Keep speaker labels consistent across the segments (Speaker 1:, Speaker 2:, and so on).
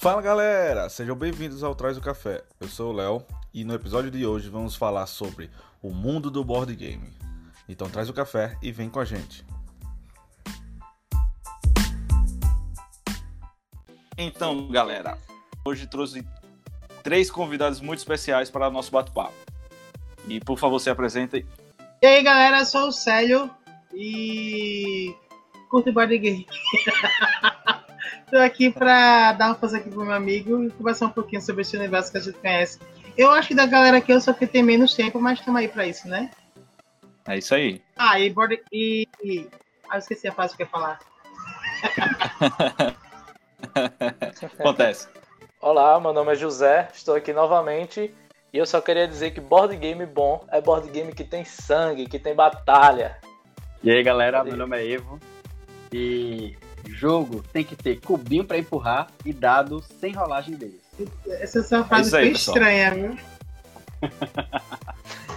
Speaker 1: Fala galera, sejam bem-vindos ao Traz o Café. Eu sou o Léo e no episódio de hoje vamos falar sobre o mundo do board game. Então traz o café e vem com a gente. Então, galera, hoje trouxe três convidados muito especiais para o nosso bate-papo. E por favor, se apresentem.
Speaker 2: E aí, galera, eu sou o Célio e curto board game. Tô aqui para dar uma força aqui pro meu amigo e conversar um pouquinho sobre esse universo que a gente conhece. Eu acho que da galera aqui eu só que tem menos tempo, mas estamos aí para isso, né?
Speaker 1: É isso aí.
Speaker 2: Ah, e board e, e... Ah, eu esqueci a frase que eu ia falar.
Speaker 1: Acontece.
Speaker 3: Olá, meu nome é José, estou aqui novamente e eu só queria dizer que board game bom é board game que tem sangue, que tem batalha.
Speaker 4: E aí galera, meu nome é Evo e jogo tem que ter cubinho para empurrar e dado sem rolagem deles.
Speaker 2: Essa é uma frase é bem estranha, viu?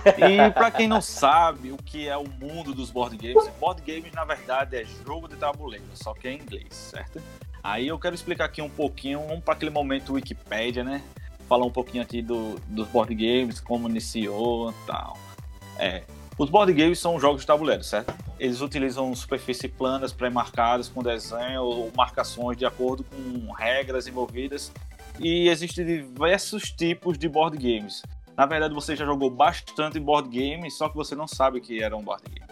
Speaker 1: E para quem não sabe o que é o mundo dos board games, board games na verdade é jogo de tabuleiro, só que é em inglês, certo? Aí eu quero explicar aqui um pouquinho, vamos para aquele momento Wikipedia, né? Falar um pouquinho aqui do, dos board games, como iniciou e tal. É, os board games são jogos de tabuleiro, certo? Eles utilizam superfícies planas pré-marcadas com desenho ou marcações de acordo com regras envolvidas. E existem diversos tipos de board games. Na verdade, você já jogou bastante board game, só que você não sabe que era um board game.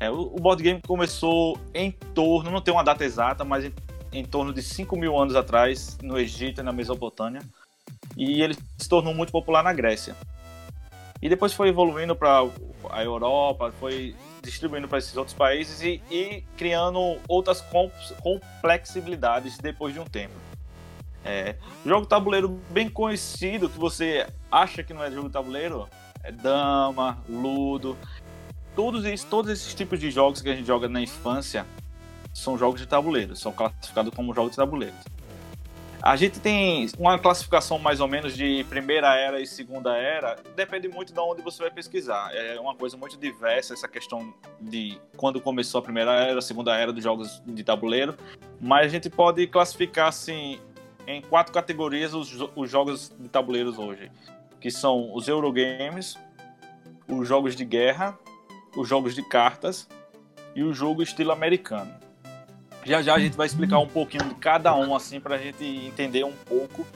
Speaker 1: É, o, board game começou em torno, não tem uma data exata, mas em, em torno de 5 mil anos atrás, no Egito e na Mesopotâmia. E ele se tornou muito popular na Grécia. E depois foi evoluindo para a Europa, foi distribuindo para esses outros países e, e criando outras complexibilidades depois de um tempo. É, jogo tabuleiro bem conhecido que você acha que não é jogo tabuleiro é dama, ludo, todos esses, todos esses tipos de jogos que a gente joga na infância são jogos de tabuleiro, são classificados como jogos de tabuleiro. A gente tem uma classificação mais ou menos de primeira era e segunda era, depende muito de onde você vai pesquisar. É uma coisa muito diversa essa questão de quando começou a primeira era, a segunda era dos jogos de tabuleiro, mas a gente pode classificar assim em quatro categorias os, os jogos de tabuleiros hoje, que são os Eurogames, os jogos de guerra, os jogos de cartas e o jogo estilo americano. Já já a gente vai explicar um pouquinho de cada um, assim, para a gente entender um pouco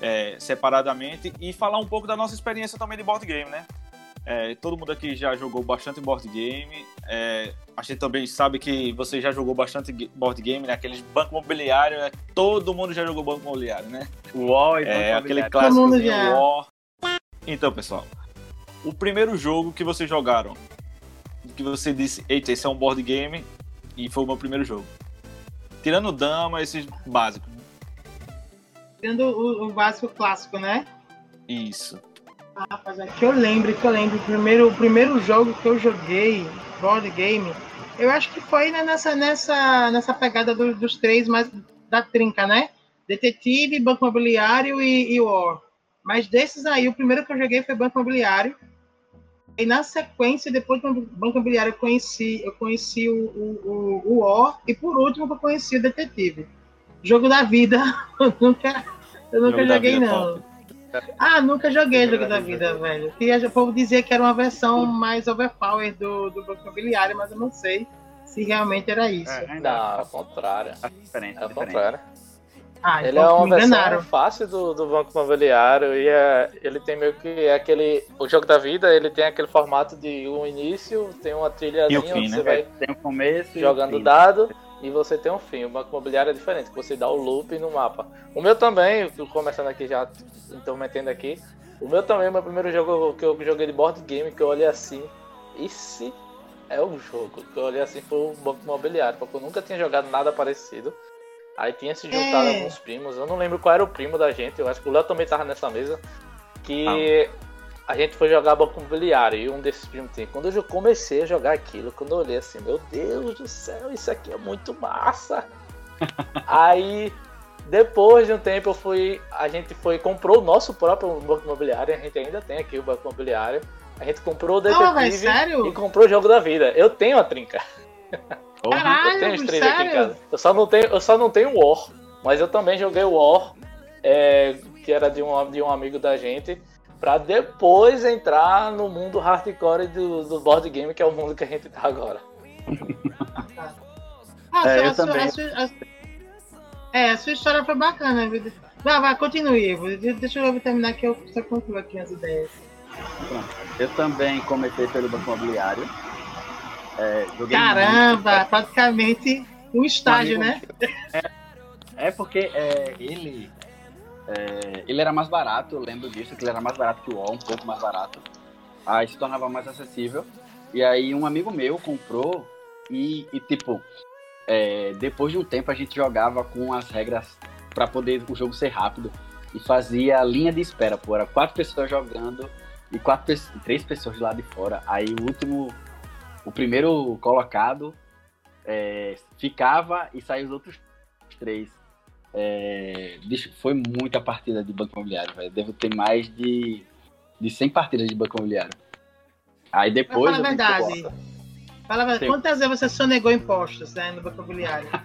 Speaker 1: é, separadamente e falar um pouco da nossa experiência também de board game, né? É, todo mundo aqui já jogou bastante board game. É, a gente também sabe que você já jogou bastante board game, né? Aqueles banco imobiliário, né? Todo mundo já jogou banco imobiliário, né?
Speaker 4: War e
Speaker 1: é, aquele clássico War. Então, pessoal, o primeiro jogo que vocês jogaram, que você disse, eita, esse é um board game, e foi o meu primeiro jogo. Tirando dama, esses básicos.
Speaker 2: Tirando o, o básico clássico, né?
Speaker 1: Isso.
Speaker 2: Ah, rapaz, é que eu lembro, que eu lembro. O primeiro, o primeiro jogo que eu joguei, board game, eu acho que foi né, nessa, nessa, nessa pegada do, dos três mais da trinca, né? Detetive, Banco Imobiliário e, e War. Mas desses aí, o primeiro que eu joguei foi Banco Imobiliário. E na sequência, depois do Banco Imobiliário, eu conheci, eu conheci o, o, o, o O, e por último eu conheci o Detetive. Jogo da vida, eu nunca, eu nunca joguei, é não. Ah, nunca joguei Jogo, da, Vida, vida, velho. E o povo dizia que era uma versão mais overpower do, do Banco Imobiliário, mas eu não sei se realmente era isso. É,
Speaker 3: não, ao contrário. É diferente. É ao contrário.
Speaker 2: Ah,
Speaker 3: ele então é uma versão fácil do, do Banco Imobiliário e é, ele tem meio que é aquele. O jogo da vida ele tem aquele formato de um início, tem uma trilhazinha
Speaker 1: fim,
Speaker 3: né?
Speaker 1: você
Speaker 3: vai
Speaker 4: tem um começo
Speaker 3: jogando dado e você tem um fim. O Banco Imobiliário é diferente, que você dá o loop no mapa. O meu também, começando aqui já, então metendo aqui. O meu também, meu primeiro jogo que eu joguei de board game, que eu olhei assim, esse é o jogo. Que eu olhei assim foi o Banco Imobiliário, porque eu nunca tinha jogado nada parecido. Aí tinha se juntado é. alguns primos, eu não lembro qual era o primo da gente, eu acho que o Léo também tava nessa mesa. Que ah. a gente foi jogar banco imobiliário e um desses primos tem. Quando eu comecei a jogar aquilo, quando eu olhei assim, meu Deus do céu, isso aqui é muito massa. Aí depois de um tempo eu fui. A gente foi comprou o nosso próprio banco imobiliário, a gente ainda tem aqui o banco imobiliário. A gente comprou o detetive
Speaker 2: sério?
Speaker 3: e comprou o jogo da vida. Eu tenho a trinca.
Speaker 2: Caralho,
Speaker 3: eu tenho os três aqui em
Speaker 2: sério?
Speaker 3: casa. Eu só não tenho, eu só não tenho War, mas eu também joguei War, é, que era de um, de um amigo da gente, pra depois entrar no mundo hardcore do, do board game, que é o mundo que a gente tá agora.
Speaker 2: Ah,
Speaker 4: É,
Speaker 2: a
Speaker 4: eu
Speaker 2: sua-
Speaker 4: também.
Speaker 2: a sua- a- É, a sua história foi bacana. viu? Vai, vai, continue. Ivo. Deixa eu terminar que eu só concluo aqui as ideias.
Speaker 4: Pronto. Eu também comecei pelo Banco Imobiliário. É,
Speaker 2: Caramba, praticamente um estágio, né?
Speaker 4: É porque é, ele é, ele era mais barato, eu lembro disso, que ele era mais barato que o UOL, um pouco mais barato. Aí se tornava mais acessível. E aí um amigo meu comprou e, e, tipo, é, depois de um tempo a gente jogava com as regras para poder o jogo ser rápido e fazia linha de espera, pô, era quatro pessoas jogando e quatro três pessoas lá de fora. Aí o último, o primeiro colocado é, ficava e saía os outros três. É, bicho, foi muita partida de banco imobiliário, velho. Devo ter mais de, de 100 partidas de banco imobiliário. Aí
Speaker 2: Mas
Speaker 4: depois.
Speaker 2: fala a verdade.
Speaker 4: Bota.
Speaker 2: Fala a verdade.
Speaker 4: Sim.
Speaker 2: Quantas vezes você sonegou impostos né, no vocabulário?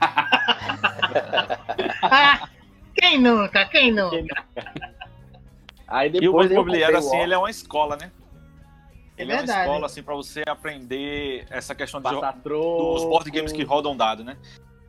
Speaker 2: ah, quem nunca? Quem nunca?
Speaker 4: Aí
Speaker 1: E o
Speaker 4: depois
Speaker 1: banco imobiliário, assim, ele é uma escola, né? Ele é, uma
Speaker 2: verdade.
Speaker 1: escola, assim, pra você aprender essa questão de, dos board games que rodam dado, né?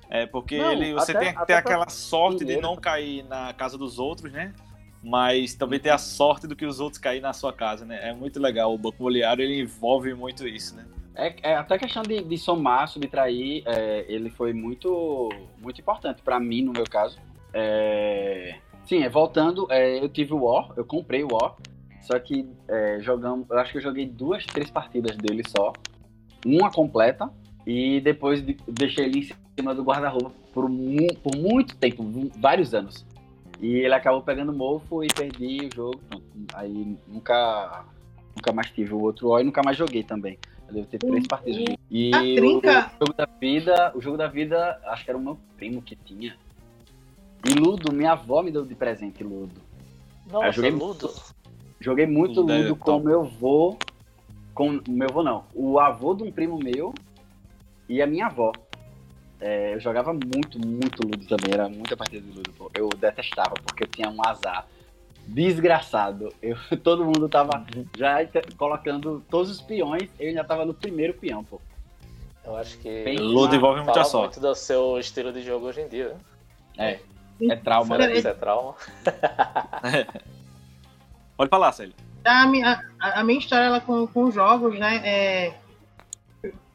Speaker 1: É, porque
Speaker 4: Não,
Speaker 1: ele, você
Speaker 4: até-
Speaker 1: tem que ter aquela sorte de
Speaker 4: dinheiro.
Speaker 1: não cair na casa dos outros, né? Mas também ter a sorte do que os outros caírem na sua casa, né? É muito legal. O banco imobiliário, ele envolve muito isso, né?
Speaker 4: É, é até questão de, de somar, subtrair, é, ele foi muito, muito importante pra mim, no meu caso. É, sim, é, voltando, é, eu tive o War, eu comprei o War, só que é, jogamos, eu acho que eu joguei duas, três partidas dele só, uma completa, e depois de- deixei ele em cima do guarda-roupa por, mu- por muito tempo, vários anos. E ele acabou pegando mofo e perdi o jogo, aí nunca, nunca mais tive o outro War e nunca mais joguei também. Eu devo ter três partidas. E o
Speaker 2: trinca-
Speaker 4: jogo da vida, o jogo da vida, acho que era o meu primo que tinha. E Ludo, minha avó me deu de presente Ludo.
Speaker 3: Nossa,
Speaker 4: joguei
Speaker 3: Ludo.
Speaker 4: Joguei muito
Speaker 1: Ludo é
Speaker 4: Ludo com
Speaker 1: top.
Speaker 4: meu avô. Com meu avô não. O avô de um primo meu e a minha avó. É, eu jogava muito, muito Ludo também. Era muita partida de Ludo. pô. Eu detestava, porque eu tinha um azar desgraçado. Eu, todo mundo tava já te- colocando todos os peões. Eu ainda tava no primeiro peão, pô.
Speaker 3: Eu acho que
Speaker 4: Bem-
Speaker 1: Ludo envolve muita
Speaker 3: fala
Speaker 1: sorte.
Speaker 3: muito do seu estilo de jogo hoje em dia. né?
Speaker 4: É. É trauma. Né?
Speaker 3: isso é trauma?
Speaker 1: Pode falar, Célio.
Speaker 2: A minha, a, a minha história ela, com, com jogos, né? é,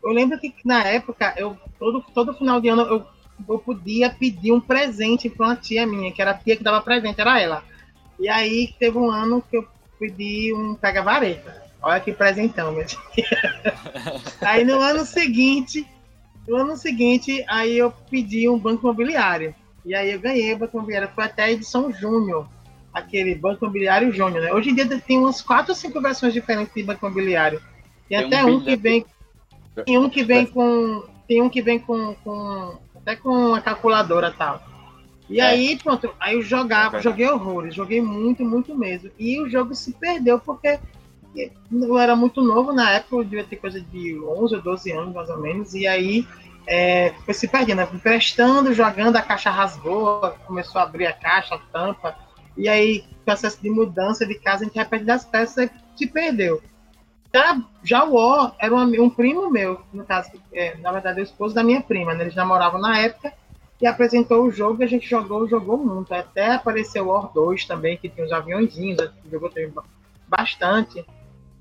Speaker 2: eu lembro que na época, eu, todo, todo final de ano, eu, eu podia pedir um presente para uma tia minha, que era a tia que dava presente, era ela. E aí teve um ano que eu pedi um pega-vareta. Olha que presentão, meu Deus. Aí no ano seguinte, no ano seguinte, aí eu pedi um banco imobiliário. E aí eu ganhei o banco imobiliário. Foi até a edição Júnior aquele Banco Imobiliário Júnior, né? Hoje em dia tem umas quatro ou cinco versões diferentes de Banco Imobiliário. Tem,
Speaker 4: Tem
Speaker 2: até
Speaker 4: um
Speaker 2: um que vem. Tem um que vem com. Tem um que vem com. com até com a calculadora e tal. E
Speaker 4: É.
Speaker 2: aí, pronto, aí eu jogava,
Speaker 1: É
Speaker 2: joguei horrores, joguei muito, muito mesmo. E o jogo se perdeu porque eu era muito novo na época, eu devia ter coisa de 11 ou 12 anos, mais ou menos, e aí é, foi se perdendo, né? emprestando, jogando, a caixa rasgou, começou a abrir a caixa, a tampa, e aí, processo de mudança de casa, a gente repete das peças e se perdeu. Já, já o O era um, um primo meu, no caso, é, na verdade, o esposo da minha prima, né? eles namoravam na época, e apresentou o jogo, e a gente jogou, jogou muito, até apareceu o War 2 também, que tinha os aviãozinhos, a gente jogou bastante.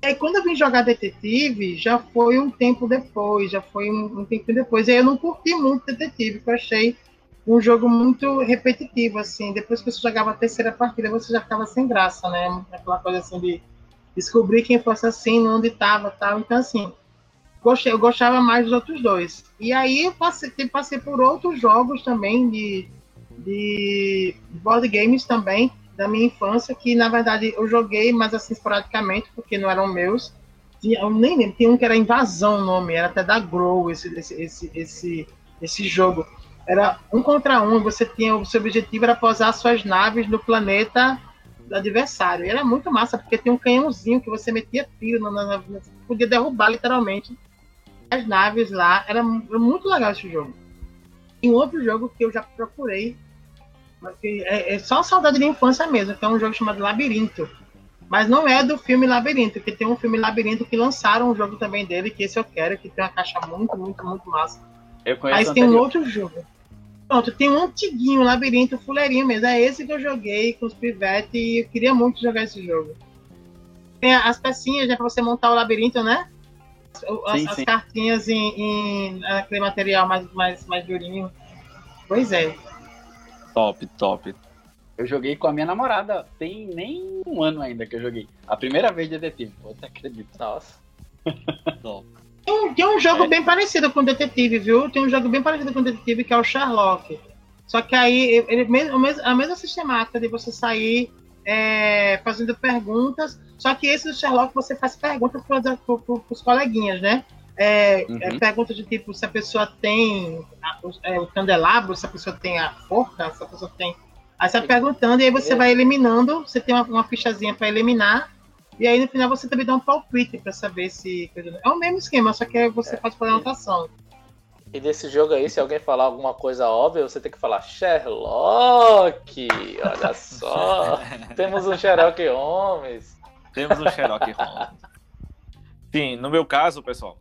Speaker 2: E aí, quando eu vim jogar Detetive, já foi um tempo depois, já foi um, um tempo depois. E aí eu não curti muito Detetive, porque eu achei um jogo muito repetitivo, assim. Depois que você jogava a terceira partida, você já ficava sem graça, né? Aquela coisa assim de descobrir quem fosse assim, onde estava tal. Então, assim, gostei, eu gostava mais dos outros dois. E aí eu passei, passei por outros jogos também de, de board games também, da minha infância, que na verdade eu joguei, mas assim, esporadicamente, porque não eram meus. Tinha, eu nem lembro, tinha um que era Invasão o nome, era até da Grow esse, esse, esse, esse, esse jogo. Era um contra um, você tinha, o seu objetivo era posar suas naves no planeta do adversário. E era muito massa, porque tem um canhãozinho que você metia tiro, na, na, podia derrubar literalmente as naves lá. Era, era muito legal esse jogo. E um outro jogo que eu já procurei, mas é, é só saudade de infância mesmo, que é um jogo chamado Labirinto. Mas não é do filme Labirinto, que tem um filme Labirinto que lançaram um jogo também dele, que esse eu quero, que tem uma caixa muito, muito, muito massa.
Speaker 4: Eu conheço
Speaker 2: Aí tem um outro jogo. Pronto, tem um antiguinho, labirinto, fuleirinho mesmo. É esse que eu joguei com os pivetes e eu queria muito jogar esse jogo. Tem as pecinhas, né, pra você montar o labirinto, né? As,
Speaker 4: Sim,
Speaker 2: as
Speaker 4: sim.
Speaker 2: cartinhas em, em aquele material mais, mais, mais durinho. Pois é.
Speaker 1: Top, top.
Speaker 4: Eu joguei com a minha namorada. Tem nem um ano ainda que eu joguei. A primeira vez de detetive. Pô, você acredita?
Speaker 3: Nossa.
Speaker 1: top.
Speaker 2: Tem um, tem um jogo
Speaker 1: É.
Speaker 2: bem parecido com o Detetive, viu? Tem um jogo bem parecido com o Detetive, que é o Sherlock. Só que aí, ele, a mesma sistemática de você sair é, fazendo perguntas, só que esse do Sherlock você faz perguntas para os coleguinhas, né? É,
Speaker 4: Uhum.
Speaker 2: é perguntas de tipo, se a pessoa tem a- o- é, o candelabro, se a pessoa tem a forca, se a pessoa tem... Aí você vai perguntando e aí você
Speaker 3: É.
Speaker 2: vai eliminando, você tem uma, uma fichazinha para eliminar, e aí no final você também dá um palpite para saber se. É o mesmo esquema, só que você faz por anotação.
Speaker 3: E desse jogo aí, se alguém falar alguma coisa óbvia, você tem que falar Sherlock! Olha só! Temos um Sherlock Holmes.
Speaker 1: Temos um Sherlock Holmes. Sim, no meu caso, pessoal,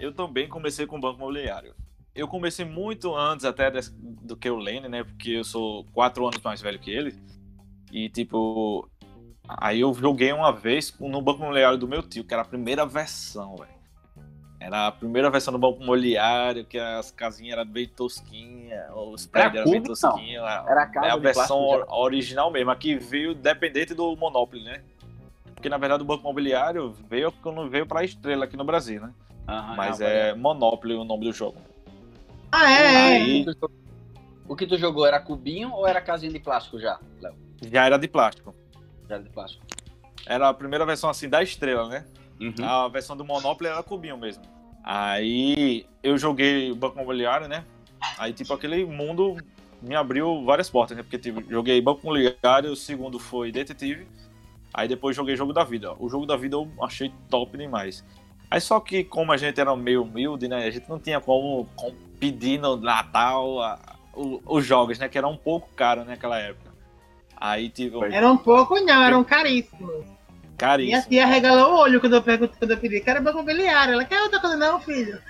Speaker 1: eu também comecei com banco imobiliário. Eu comecei muito antes até do que o Lene, né? Porque eu sou quatro anos mais velho que ele. E, tipo, aí eu joguei uma vez no banco imobiliário do meu tio, que era a primeira versão, velho. Era a primeira versão do banco imobiliário, que as casinhas eram bem tosquinhas, os prédios eram bem
Speaker 4: não.
Speaker 1: tosquinhos.
Speaker 4: Era a casa
Speaker 1: É a versão
Speaker 4: plástico
Speaker 1: original mesmo, a que veio dependente do Monopoly, né? Porque na verdade o Banco Imobiliário veio quando veio pra Estrela aqui no Brasil, né?
Speaker 4: Aham,
Speaker 1: Mas
Speaker 4: não,
Speaker 1: é Monopoly o nome do jogo.
Speaker 2: Ah, é, é.
Speaker 1: Aí-
Speaker 4: O que tu- O que tu jogou era cubinho ou era casinha de plástico já, Léo?
Speaker 1: Já era de plástico.
Speaker 4: Já de plástico.
Speaker 1: Era a primeira versão assim da Estrela, né?
Speaker 4: Uhum.
Speaker 1: A versão do Monopoly era cubinho mesmo. Aí eu joguei o Banco Imobiliário, né? Aí tipo aquele mundo me abriu várias portas, né? Porque tipo, joguei Banco Imobiliário, o segundo foi Detetive. Aí depois joguei Jogo da Vida. O Jogo da Vida eu achei top demais. Aí só que como a gente era meio humilde, né? A gente não tinha como, como pedir no Natal a- o- os jogos, né? Que era um pouco caro naquela época. Aí tipo.
Speaker 2: Era um pouco, não, eram caríssimos. Minha
Speaker 1: caríssimo.
Speaker 2: tia regalou o olho quando eu perguntei, quando eu pedi, quero banco imobiliário. Ela quer outra coisa, não, filho.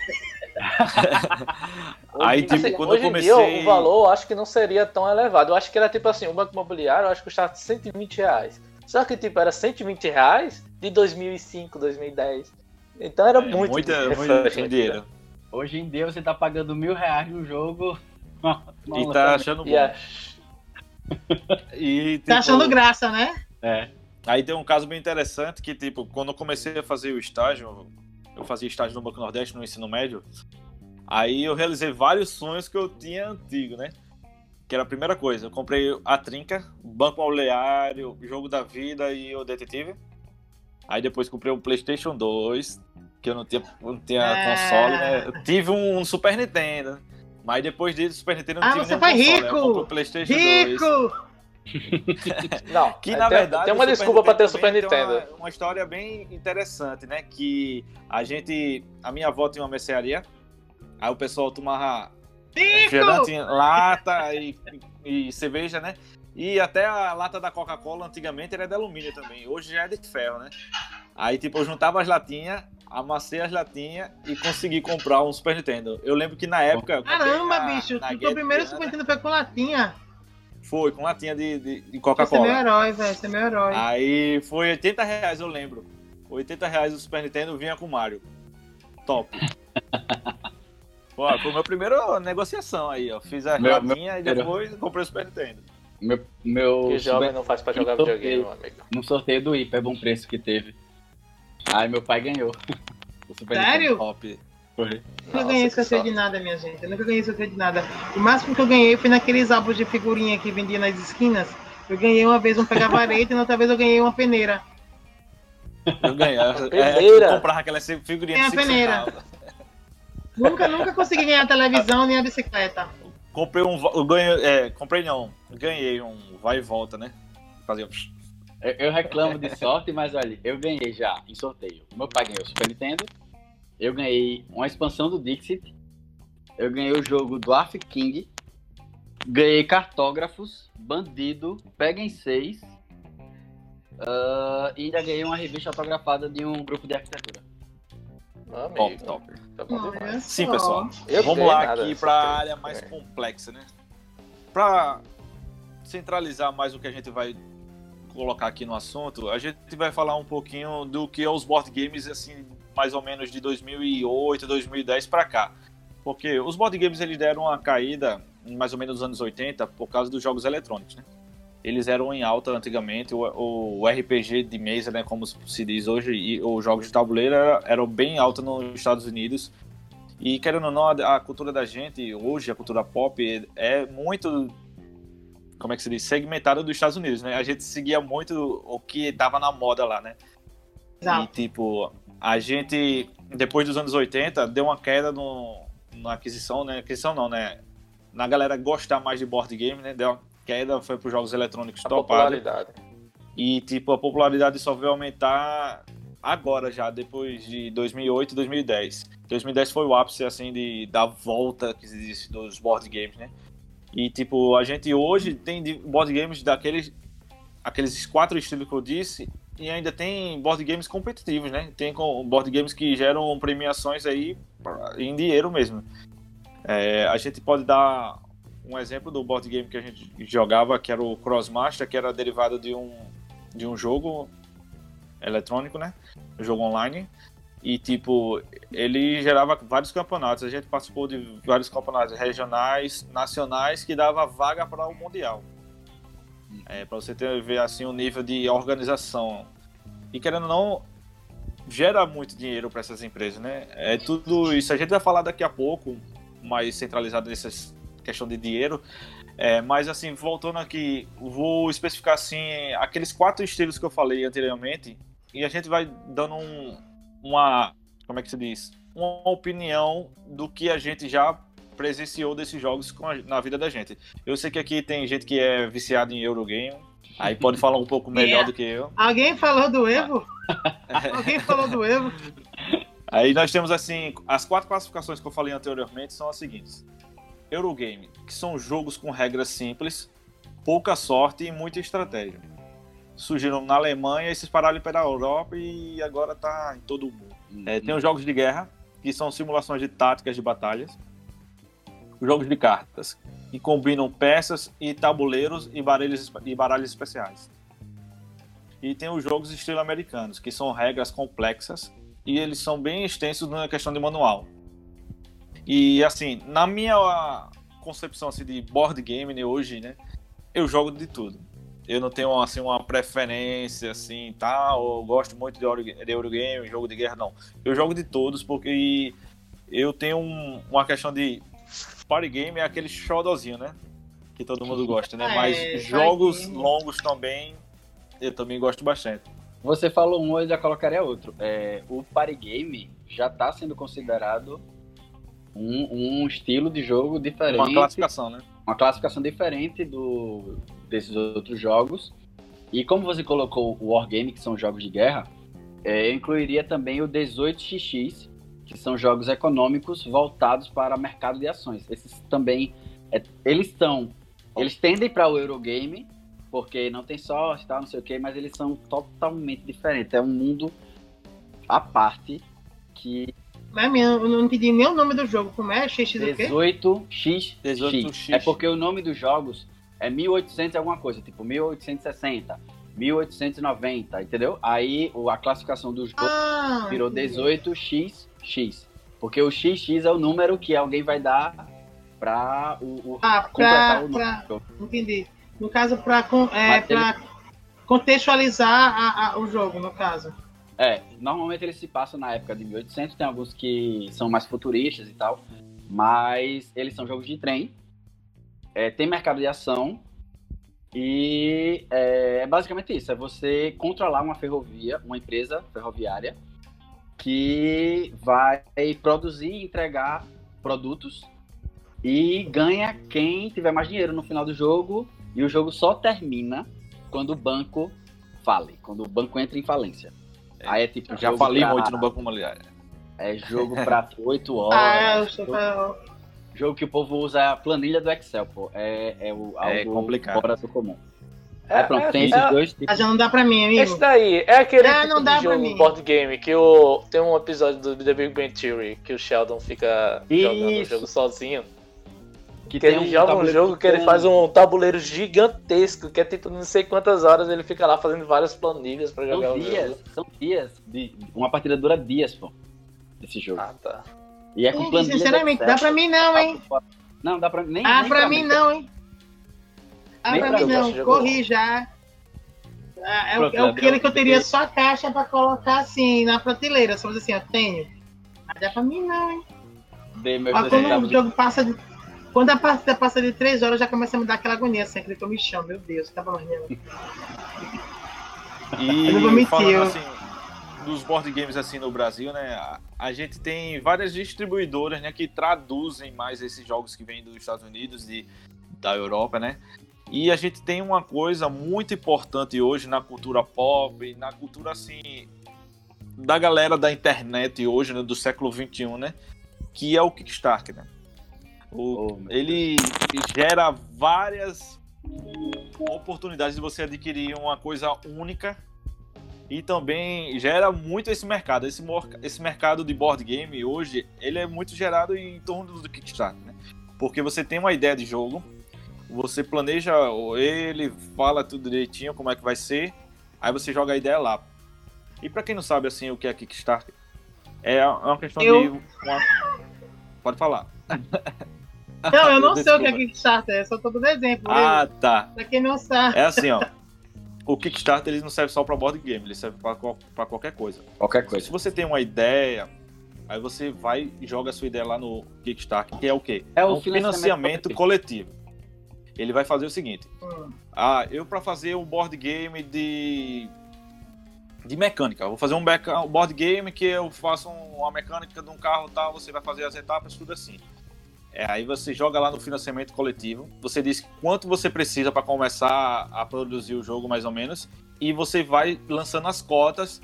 Speaker 1: Aí, tipo,
Speaker 3: assim,
Speaker 1: quando
Speaker 3: hoje
Speaker 1: eu
Speaker 3: em dia,
Speaker 1: comecei-
Speaker 3: o valor eu acho que não seria tão elevado. Eu acho que era tipo assim, um banco imobiliário eu acho que custava 120 reais. Só que tipo, era 120 reais de 2005, 2010. Então era
Speaker 1: É,
Speaker 3: muito
Speaker 1: muita,
Speaker 3: diferente.
Speaker 1: muito dinheiro.
Speaker 4: Hoje em dia você tá pagando mil reais no jogo.
Speaker 1: E tá achando bom.
Speaker 3: E
Speaker 2: Tá
Speaker 1: tipo,
Speaker 2: achando graça, né?
Speaker 4: É.
Speaker 1: Aí tem um caso bem interessante que, tipo, quando eu comecei a fazer o estágio, eu fazia estágio no Banco Nordeste, no ensino médio, aí eu realizei vários sonhos que eu tinha antigo, né? Que era a primeira coisa, eu comprei a Trinca, Banco Imobiliário, Jogo da Vida e o Detetive. Aí depois comprei um Playstation 2, que eu não tinha, não tinha
Speaker 2: Ah.
Speaker 1: console, né? Eu tive um Super Nintendo, mas depois disso, Super Nintendo não
Speaker 2: Ah, você foi
Speaker 1: console, aí
Speaker 2: rico!
Speaker 1: O Playstation 2.
Speaker 2: Rico!
Speaker 3: Não,
Speaker 1: Que
Speaker 3: tem,
Speaker 1: na verdade.
Speaker 3: tem uma
Speaker 1: o
Speaker 3: desculpa pra ter o Super
Speaker 1: tem
Speaker 3: Nintendo.
Speaker 1: Uma, uma história bem interessante, né? Que a gente. A minha avó tinha uma mercearia. Aí o pessoal tomava refrigerante lata e, e cerveja, né? E até a lata da Coca-Cola antigamente era de alumínio também. Hoje já é de ferro, né? Aí, tipo, eu juntava as latinhas, amassei as latinhas e consegui comprar um Super Nintendo. Eu lembro que na época.
Speaker 2: Caramba,
Speaker 1: na-
Speaker 2: bicho,
Speaker 1: na
Speaker 2: tu teu primeiro. Super Nintendo foi com latinha.
Speaker 1: Foi, com latinha de, de, de
Speaker 2: Você é meu
Speaker 1: Coca-Cola.
Speaker 2: herói, velho. Você é meu herói.
Speaker 1: Aí foi 80 reais, eu lembro. 80 reais o Super Nintendo vinha com o Mario. Top. Pô, foi a minha primeira negociação aí, ó. Fiz a
Speaker 4: Meu-
Speaker 1: latinha e
Speaker 4: meu-
Speaker 1: depois comprei o Super Nintendo.
Speaker 4: Meu, meu
Speaker 3: Que jovem
Speaker 4: Super-
Speaker 3: não faz pra jogar videogame, meu amigo.
Speaker 4: no sorteio do hiper bom preço que teve. Aí meu pai ganhou. O Super
Speaker 2: Sério?
Speaker 1: Top.
Speaker 4: Foi.
Speaker 2: Eu ganhei
Speaker 3: sorte.
Speaker 2: de nada, minha gente. Eu nunca ganhei sorteio de nada. O máximo que eu ganhei foi naqueles álbuns de figurinha que vendia nas esquinas. Eu ganhei uma vez um pega-vareta e na outra vez eu ganhei uma peneira.
Speaker 1: Eu ganhei. É,
Speaker 3: Peneira.
Speaker 1: eu comprava aquela figurinha
Speaker 2: É a
Speaker 1: de 5
Speaker 2: peneira.
Speaker 1: centavos.
Speaker 2: Nunca, nunca consegui ganhar a televisão nem a bicicleta.
Speaker 1: Comprei um. Eu ganhei. É, comprei não. Ganhei um vai e volta, né? Fazia.
Speaker 4: Eu, eu reclamo de sorte, mas olha, eu ganhei já em sorteio. Meu pai ganhou o Super Nintendo. Eu ganhei uma expansão do Dixit. Eu ganhei o jogo Dwarf King. Ganhei cartógrafos, bandido, pega em seis. uh, e ainda ganhei uma revista autografada de um grupo de arquitetura.
Speaker 3: Amigo,
Speaker 1: Top, top.
Speaker 3: tá bom
Speaker 2: Olha
Speaker 3: demais.
Speaker 1: Sim, pessoal.
Speaker 3: Eu
Speaker 1: Vamos lá aqui para a área mais
Speaker 3: É.
Speaker 1: complexa, né? Para centralizar mais o que a gente vai colocar aqui no assunto, a gente vai falar um pouquinho do que é os board games assim, mais ou menos de 2008, 2010 para cá. Porque os board games eles deram uma caída mais ou menos nos anos 80 por causa dos jogos eletrônicos, né? Eles eram em alta antigamente, o, o RPG de mesa, né, como se diz hoje, e os jogos de tabuleiro era- eram bem alta nos Estados Unidos. E querendo ou não, a, a cultura da gente, hoje, a cultura pop, é muito, como é que se diz, segmentada dos Estados Unidos, né? A gente seguia muito o que tava na moda lá, né? E,
Speaker 2: Exato.
Speaker 1: tipo, a gente, depois dos anos 80, deu uma queda no, na aquisição, né? Aquisição não, né? Na galera gostar mais de board game, né? Deu uma queda, foi para os jogos eletrônicos
Speaker 3: A
Speaker 1: topados.
Speaker 3: popularidade.
Speaker 1: E, tipo, a popularidade só veio aumentar agora já, depois de 2008 e 2010. 2010 foi o ápice, assim, de, da volta que diz dos board games, né? E, tipo, a gente hoje tem board games daqueles aqueles quatro estilos que eu disse e ainda tem board games competitivos, né? Tem board games que geram premiações aí em dinheiro mesmo. É, a gente pode dar um exemplo do board game que a gente jogava, que era o Crossmaster, que era derivado de um, de um jogo eletrônico, né? Um jogo online. E, tipo, ele gerava vários campeonatos. A gente participou de vários campeonatos regionais, nacionais, que dava vaga para o Mundial. É, para você ter, ver, assim, o nível de organização. E, querendo ou não, gera muito dinheiro para essas empresas, né? É tudo isso. A gente vai falar daqui a pouco, mais centralizado nessa questão de dinheiro. É, mas assim, voltando aqui, vou especificar assim aqueles quatro estilos que eu falei anteriormente e a gente vai dando um, uma, como é que se diz, uma opinião do que a gente já presenciou desses jogos a- na vida da gente. Eu sei que aqui tem gente que é viciada em Eurogame, aí pode falar um pouco melhor do que eu.
Speaker 2: Alguém falou do Evo? Alguém falou do Evo?
Speaker 1: Aí nós temos assim, as quatro classificações que eu falei anteriormente são as seguintes. Eurogame, que são jogos com regras simples, pouca sorte e muita estratégia. Surgiram na Alemanha e se espalharam pela Europa e agora tá em todo o mundo. É, tem os jogos de guerra, que são simulações de táticas de batalhas. Os jogos de cartas, que combinam peças e tabuleiros e baralhos, e baralhos especiais. E tem os jogos estilo americanos, que são regras complexas e eles são bem extensos na questão de manual. E assim, na minha concepção assim, de board game né, hoje, né, eu jogo de tudo. Eu não tenho assim uma preferência assim, tal, eu gosto muito de Euro- de Eurogame, jogo de guerra não. Eu jogo de todos porque eu tenho um- uma questão de party game é aquele xodozinho, né? Que todo mundo gosta, né?
Speaker 2: É,
Speaker 1: Mas
Speaker 2: party
Speaker 1: jogos
Speaker 2: game.
Speaker 1: longos também eu também gosto bastante.
Speaker 4: Você falou um, eu já colocaria outro. É, o party game já está sendo considerado um, um estilo de jogo diferente,
Speaker 1: Uma classificação, né?
Speaker 4: Uma classificação diferente do, desses outros jogos. E como você colocou o Wargame, que são jogos de guerra, é, eu incluiria também o 18xx, que são jogos econômicos voltados para mercado de ações. Esses também, é, eles são, eles tendem para o Eurogame, porque não tem sorte, tal, não sei o que, mas eles são totalmente diferentes. É um mundo à parte que
Speaker 2: Mas eu não entendi nem o nome do jogo. Como é? XX o quê?
Speaker 4: 18xx.
Speaker 1: 18x.
Speaker 4: É porque o nome dos jogos é 1800 e alguma coisa, tipo 1860, 1890, entendeu? Aí a classificação do jogo
Speaker 2: Ah,
Speaker 4: virou
Speaker 2: entendi.
Speaker 4: 18xx. Porque o XX é o número que alguém vai dar pra o, o-
Speaker 2: Ah,
Speaker 4: completar
Speaker 2: pra,
Speaker 4: o
Speaker 2: pra,
Speaker 4: número.
Speaker 2: entendi. No caso, pra, é, pra contextualizar a- a- o jogo, no caso.
Speaker 4: É, normalmente eles se passam na época de 1800, tem alguns que são mais futuristas e tal, mas eles são jogos de trem, é, tem mercado de ação e é, é basicamente isso, é você controlar uma ferrovia, uma empresa ferroviária que vai produzir e entregar produtos e ganha quem tiver mais dinheiro no final do jogo e o jogo só termina quando o banco fale, quando o banco entra em falência.
Speaker 1: É.
Speaker 4: Aí é tipo,
Speaker 1: Já
Speaker 4: jogo
Speaker 1: falei
Speaker 4: pra-
Speaker 1: muito no Banco Imobiliário.
Speaker 4: É jogo pra 8 horas.
Speaker 2: Ah, eu sou
Speaker 4: jogo, jogo que o povo usa a planilha do Excel, pô. É, é o,
Speaker 1: É
Speaker 4: algo
Speaker 1: complicado.
Speaker 4: fora do comum.
Speaker 3: É,
Speaker 4: pronto,
Speaker 3: é-
Speaker 4: tem
Speaker 3: é-
Speaker 4: esses dois tipos.
Speaker 2: Mas já não dá pra mim, amigo.
Speaker 3: Esse daí é aquele
Speaker 2: Ah,
Speaker 3: tipo de jogo board game que o tem um episódio do The Big Bang Theory que o Sheldon fica jogando o
Speaker 4: Isso.
Speaker 3: jogo sozinho.
Speaker 4: Que
Speaker 3: Que ele joga um jogo que ele faz um tabuleiro gigantesco, que é tipo não sei quantas horas ele fica lá fazendo várias planilhas pra jogar
Speaker 4: São
Speaker 3: o
Speaker 4: dias,
Speaker 3: jogo.
Speaker 4: são dias. De, uma partida dura dias, pô. Esse jogo.
Speaker 3: Ah, tá.
Speaker 4: E é com
Speaker 2: Gente,
Speaker 4: planilha do
Speaker 2: sinceramente, dá pra mim não, hein?
Speaker 4: Não, dá pra nem
Speaker 2: Ah,
Speaker 4: nem
Speaker 2: pra mim não, hein? Ah,
Speaker 4: Nem
Speaker 2: pra
Speaker 4: pra
Speaker 2: mim
Speaker 3: mim,
Speaker 2: não. Corri já. Ah, é, o-
Speaker 4: Pronto,
Speaker 2: é aquele que eu teria só a caixa pra colocar assim na prateleira. Só fazer assim, ó, tenho. Mas dá pra mim não, hein?
Speaker 4: Dei meus
Speaker 2: Mas quando o jogo passa de. Quando a partida passa de 3 horas, já começa a me dar aquela agonia, assim, aquele chamo, meu Deus, tá bom, né?
Speaker 1: E
Speaker 2: Eu não vou mentir,
Speaker 1: falando assim, dos board games assim no Brasil, né? A, a gente tem várias distribuidoras, né, que traduzem mais esses jogos que vêm dos Estados Unidos e da Europa, né? E a gente tem uma coisa muito importante hoje na cultura pop, na cultura assim da galera da internet hoje, né, do século 21, né? Que é o Kickstarter, né? O,
Speaker 4: Oh,
Speaker 1: ele gera várias oportunidades de você adquirir uma coisa única e também gera muito esse mercado. Esse, esse mercado de board game hoje, ele é muito gerado em torno do Kickstarter, né? Porque você tem uma ideia de jogo, você planeja ele, fala tudo direitinho como é que vai ser, aí você joga a ideia lá. E pra quem não sabe assim o que é Kickstarter, é uma questão
Speaker 2: Eu-
Speaker 1: de uma... Pode falar.
Speaker 2: Não, eu não sei o que é. Kickstarter, eu só tô dando exemplo.
Speaker 1: Ah, tá.
Speaker 2: Pra quem não sabe.
Speaker 1: É assim, ó. O Kickstarter ele não serve só para board game, ele serve para qualquer coisa.
Speaker 4: Qualquer coisa.
Speaker 1: Se você tem uma ideia, aí você vai e joga a sua ideia lá no Kickstarter, que é o quê?
Speaker 4: É o
Speaker 1: um financiamento coletivo. Ele vai fazer o seguinte:
Speaker 2: Hum,
Speaker 1: ah, eu para fazer um board game de de mecânica, eu vou fazer um um board game que eu faço um- uma mecânica de um carro tal, você vai fazer as etapas tudo assim. É, aí você joga lá no financiamento coletivo, você diz quanto você precisa para começar a produzir o jogo mais ou menos, e você vai lançando as cotas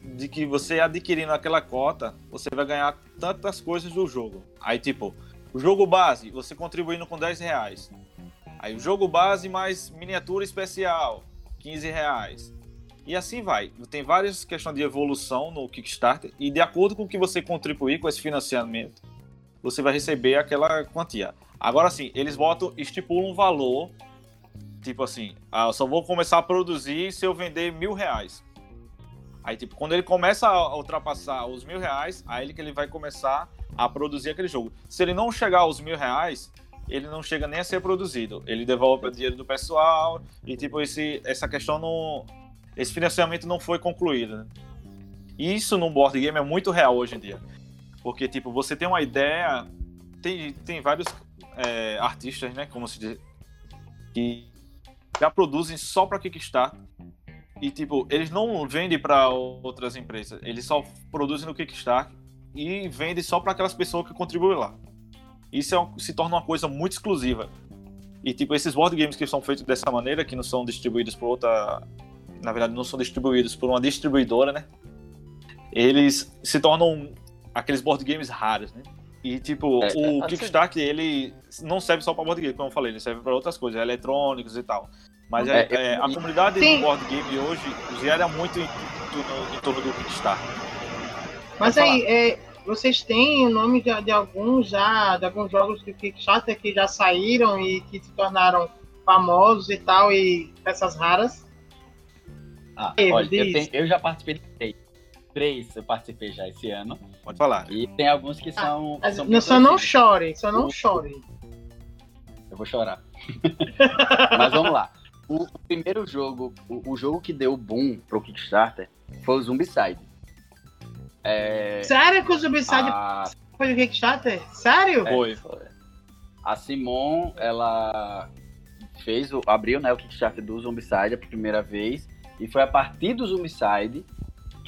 Speaker 1: de que você adquirindo aquela cota, você vai ganhar tantas coisas do jogo. Aí tipo, o jogo base, você contribuindo com 10 reais. Aí o jogo base mais miniatura especial, 15 reais. E assim vai. Tem várias questões de evolução no Kickstarter e de acordo com o que você contribuir com esse financiamento, você vai receber aquela quantia. Agora sim, eles botam, estipulam um valor, tipo assim, ah, eu só vou começar a produzir se eu vender mil reais. Aí, tipo, quando ele começa a ultrapassar os mil reais, aí ele que ele vai começar a produzir aquele jogo. Se ele não chegar aos mil reais, ele não chega nem a ser produzido. Ele devolve o dinheiro do pessoal e, tipo, esse, essa questão não. Esse financiamento não foi concluído. Né? Isso no board game é muito real hoje em dia. Porque, tipo, você tem uma ideia. Tem, tem vários é, artistas, né? Como se diz. Que já produzem só para Kickstarter. E, tipo, eles não vendem para outras empresas. Eles só produzem no Kickstarter e vendem só para aquelas pessoas que contribuem lá. Isso é um- se torna uma coisa muito exclusiva. E, tipo, esses board games que são feitos dessa maneira, que não são distribuídos por outra. Na verdade, não são distribuídos por uma distribuidora, né? Eles se tornam aqueles board games raros, né? E, tipo,
Speaker 4: É,
Speaker 1: o
Speaker 3: assim-
Speaker 1: Kickstarter, ele não serve só para board game, como eu falei, ele serve para outras coisas, eletrônicos e tal. Mas é,
Speaker 4: É,
Speaker 1: é, a comunidade
Speaker 2: Sim.
Speaker 1: do board game hoje gera muito em, torno- em torno do Kickstarter.
Speaker 2: Mas
Speaker 1: Pode
Speaker 2: aí, é, vocês têm o nome de, de alguns já, de alguns jogos de Kickstarter que já saíram e que se tornaram famosos e tal, e peças raras?
Speaker 4: Ah, olha, eu, tenho- eu já participei de três. Três eu participei já esse ano.
Speaker 1: Pode falar.
Speaker 4: E tem alguns que são. que
Speaker 2: Mas
Speaker 4: são
Speaker 2: não, só não
Speaker 4: conhecidos.
Speaker 2: chore, só não
Speaker 4: O-
Speaker 2: chore.
Speaker 4: Eu vou chorar. Mas vamos lá. O, o primeiro jogo, o, o jogo que deu boom pro Kickstarter foi o Zombicide. É,
Speaker 2: Sério que o Zombicide
Speaker 4: a,
Speaker 2: foi do Kickstarter? Sério?
Speaker 1: Foi.
Speaker 3: Foi.
Speaker 4: a Simon, ela fez o, abriu né, o Kickstarter do Zombicide a primeira vez. E foi a partir do Zombicide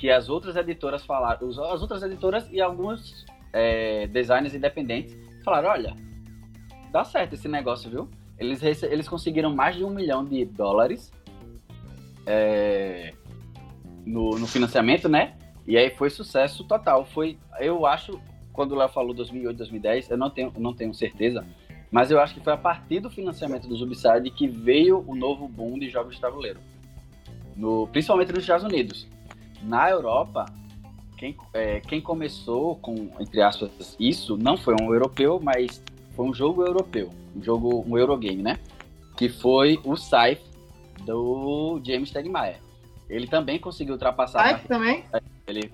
Speaker 4: que as outras editoras falaram, as outras editoras e alguns é, designers independentes falaram, olha, dá certo esse negócio, viu? Eles, eles conseguiram mais de um milhão de dólares é, no, no financiamento, né? E aí foi sucesso total. Foi, eu acho, quando o Léo falou 2008, 2010, eu não tenho, não tenho certeza, mas eu acho que foi a partir do financiamento do Zubside que veio o novo boom de jogos de tabuleiro. No, principalmente nos Estados Unidos. Na Europa, quem, é, quem começou com, entre aspas, isso não foi um europeu, mas foi um jogo europeu. Um jogo, um Eurogame, né? Que foi o Scythe do James Tegmaier. Ele também conseguiu ultrapassar.
Speaker 2: Scythe também?
Speaker 4: Ele,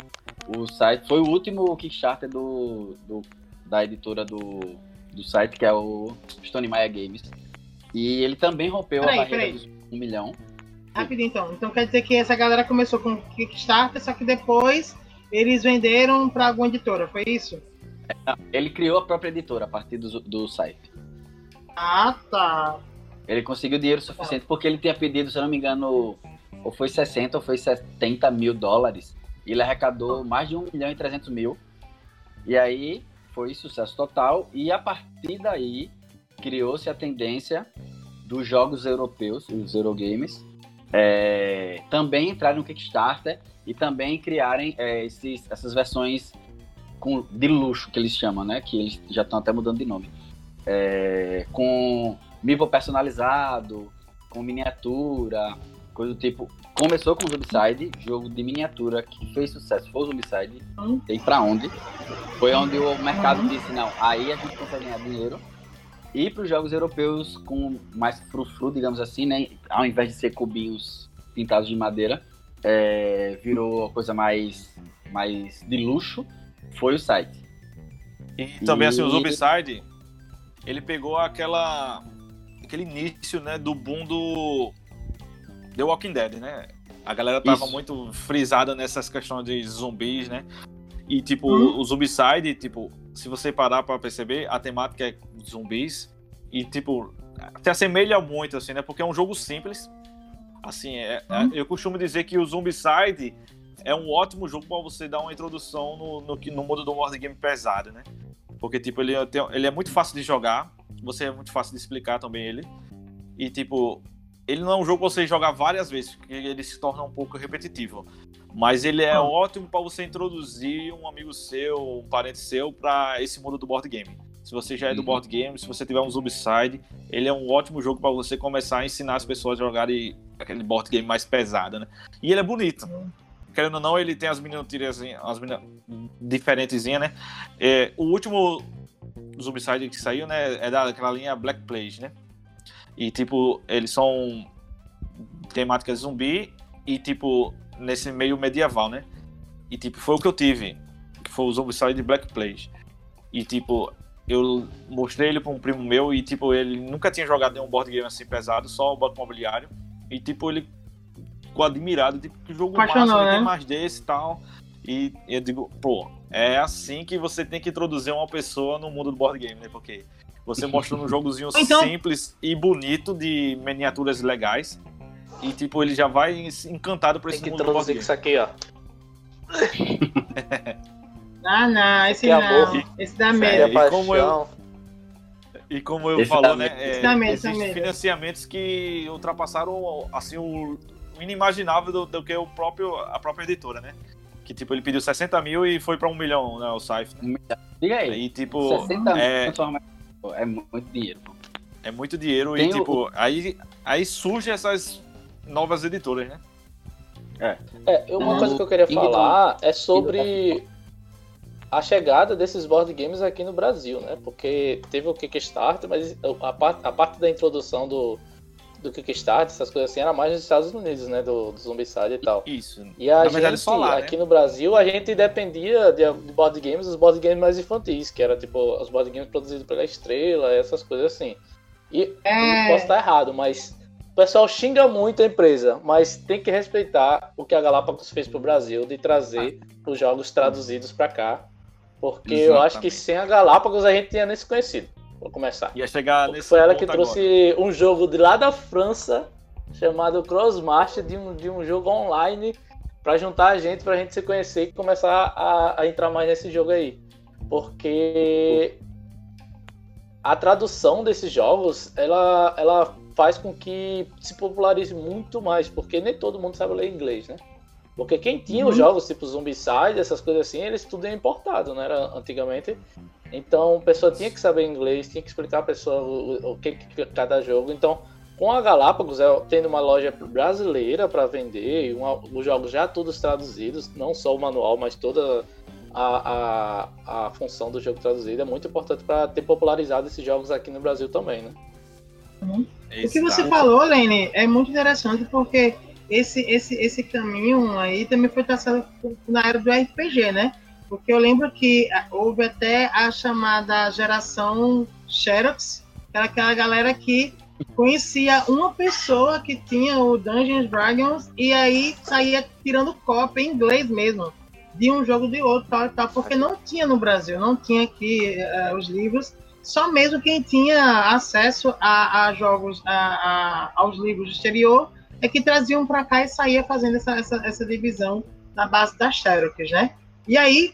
Speaker 4: o site foi o último Kickstarter do, do da editora do, do site, que é o Stone Maya Games. E ele também rompeu
Speaker 2: Peraí,
Speaker 4: a barreira
Speaker 2: peraí.
Speaker 4: dos um milhão.
Speaker 2: Rapidinho então. Então quer dizer que essa galera começou com Kickstarter, só que depois eles venderam para alguma editora, foi isso?
Speaker 4: Ele criou a própria editora a partir do, do site.
Speaker 2: Ah, tá.
Speaker 4: Ele conseguiu dinheiro suficiente porque ele tinha pedido, se eu não me engano, ou foi 60 ou foi 70 mil dólares. E ele arrecadou mais de 1 milhão e 300 mil. E aí foi sucesso total. E a partir daí criou-se a tendência dos jogos europeus, os Eurogames, é, também entrarem no Kickstarter e também criarem é, esses, essas versões com, de luxo, que eles chamam, né? Que eles já estão até mudando de nome. É, com nível personalizado, com miniatura, coisa do tipo. Começou com o Zombicide, jogo de miniatura que fez sucesso. Foi o Zombicide,
Speaker 2: Hum.
Speaker 4: tem pra onde. Foi onde o mercado
Speaker 2: Uhum.
Speaker 4: disse, não, aí a gente consegue ganhar dinheiro. E para os jogos europeus com mais frufru, digamos assim, né? Ao invés de ser cubinhos pintados de madeira, é, virou coisa mais, mais de luxo, foi o site.
Speaker 1: E também, assim, o
Speaker 4: E-
Speaker 1: Zombicide, ele pegou aquela. aquele início, né, do boom do The Walking Dead, né? A galera tava
Speaker 4: Isso.
Speaker 1: muito frisada nessas questões de zumbis, né? E, tipo,
Speaker 2: Uhum.
Speaker 1: o Zombicide, tipo, se você parar pra perceber, a temática é zumbis. E, tipo, se assemelha muito, assim, né? Porque é um jogo simples. Assim, é, é-
Speaker 2: Uhum.
Speaker 1: eu costumo dizer que o Zombicide é um ótimo jogo pra você dar uma introdução no, no, que- no mundo do board game pesado, né? Porque, tipo, ele, tem- ele é muito fácil de jogar. Você é muito fácil de explicar também ele. E, tipo, ele não é um jogo pra você jogar várias vezes, porque ele se torna um pouco repetitivo. Mas ele é
Speaker 2: Ah.
Speaker 1: ótimo pra você introduzir um amigo seu, um parente seu, pra esse mundo do board game. Se você já é do
Speaker 4: Uhum.
Speaker 1: board game, se você tiver um Zombicide, ele é um ótimo jogo pra você começar a ensinar as pessoas a jogarem aquele board game mais pesado, né? E ele é bonito. Querendo ou não, ele tem as miniaturas, as mini... diferentezinhas, né? É, o último Zombicide que saiu, né, é daquela linha Black Plague, né? E, tipo, eles são temática zumbi e, tipo, nesse meio medieval, né? E, tipo, foi o que eu tive, que foi o Zombicide Black Plague. E, tipo, eu mostrei ele pra um primo meu e, tipo, ele nunca tinha jogado nenhum board game assim pesado, só o Banco Imobiliário. E, tipo, ele ficou admirado, tipo, que jogo
Speaker 2: Apaixonou,
Speaker 1: massa, né? tem mais desse e tal. E eu digo, pô, é assim que você tem que introduzir uma pessoa no mundo do board game, né? Porque você mostrando um jogozinho
Speaker 2: Então-
Speaker 1: simples e bonito de miniaturas legais. E, tipo, ele já vai encantado por
Speaker 3: Tem
Speaker 1: esse
Speaker 3: que
Speaker 1: mundo
Speaker 3: introduzir
Speaker 1: game.
Speaker 3: isso aqui, ó.
Speaker 2: Ah, não, esse
Speaker 3: Que
Speaker 2: não.
Speaker 3: amor.
Speaker 2: Esse dá
Speaker 1: É,
Speaker 2: medo.
Speaker 1: e como eu-. E como eu
Speaker 4: Esse
Speaker 1: falou, né? É,
Speaker 2: Esse medo,
Speaker 1: existem
Speaker 2: medo.
Speaker 1: financiamentos que ultrapassaram assim, o, o inimaginável do, do que o próprio, a própria editora, né? Que tipo, ele pediu 60 mil e foi pra um milhão, né? O Saif, né?
Speaker 4: Diga aí,
Speaker 1: E tipo,
Speaker 4: 60 mil
Speaker 1: é,
Speaker 4: transforma- é muito dinheiro. pô.
Speaker 1: é muito dinheiro
Speaker 4: Tem
Speaker 1: e
Speaker 4: o-
Speaker 1: tipo, aí, aí surgem essas novas editoras, né?
Speaker 3: É, uma
Speaker 4: Uhum.
Speaker 3: coisa que eu queria
Speaker 4: Individual.
Speaker 3: falar é sobre a chegada desses board games aqui no Brasil, né? Porque teve o Kickstarter, mas a parte, a parte da introdução do, do Kickstarter, essas coisas assim, era mais nos Estados Unidos, né? Do, do Zombicide e tal.
Speaker 1: Isso.
Speaker 3: E a
Speaker 1: Na
Speaker 3: gente,
Speaker 1: verdade, eles falaram,
Speaker 3: aqui no Brasil, a gente dependia de, de board games, os board games mais infantis, que era tipo os board games produzidos pela Estrela, essas coisas assim. E
Speaker 2: É.
Speaker 3: posso estar errado, mas o pessoal xinga muito a empresa, mas tem que respeitar o que a Galápagos fez pro Brasil de trazer os jogos traduzidos para cá, porque eu acho que
Speaker 1: Exatamente.
Speaker 3: sem a Galápagos a gente tinha nem se conhecido. Vou começar.
Speaker 1: Ia chegar
Speaker 3: Porque
Speaker 1: nesse
Speaker 3: foi ela que trouxe um jogo de lá da França chamado Crossmaster de um, de um jogo online pra juntar a gente, pra gente se conhecer e começar a, a entrar mais nesse jogo aí. Porque a tradução desses jogos, ela, ela faz com que se popularize muito mais, porque nem todo mundo sabe ler inglês, né? Porque quem tinha uhum. os jogos tipo Zombicide, essas coisas assim, eles tudo é importado, né? Era antigamente. Então a pessoa tinha que saber inglês, tinha que explicar a pessoa o, o que, que cada jogo. Então, com a Galápagos, é, tendo uma loja brasileira para vender, uma, os jogos já todos traduzidos, não só o manual, mas toda a, a, a função do jogo traduzido, é muito importante para ter popularizado esses jogos aqui no Brasil também, né?
Speaker 2: Uhum. O que você falou, Lene, é muito interessante porque esse, esse, esse caminho aí também foi traçado na era do RPG, né? Porque eu lembro que houve até a chamada geração Xerox, que era aquela galera que conhecia uma pessoa que tinha o Dungeons Dragons e aí saía tirando cópia em inglês mesmo, de um jogo de outro, tal tal, porque não tinha no Brasil, não tinha aqui uh, os livros, só mesmo quem tinha acesso a, a jogos, a, a, aos livros do exterior é que traziam para cá e saía fazendo essa, essa, essa, divisão na base das Xerox, né? E aí,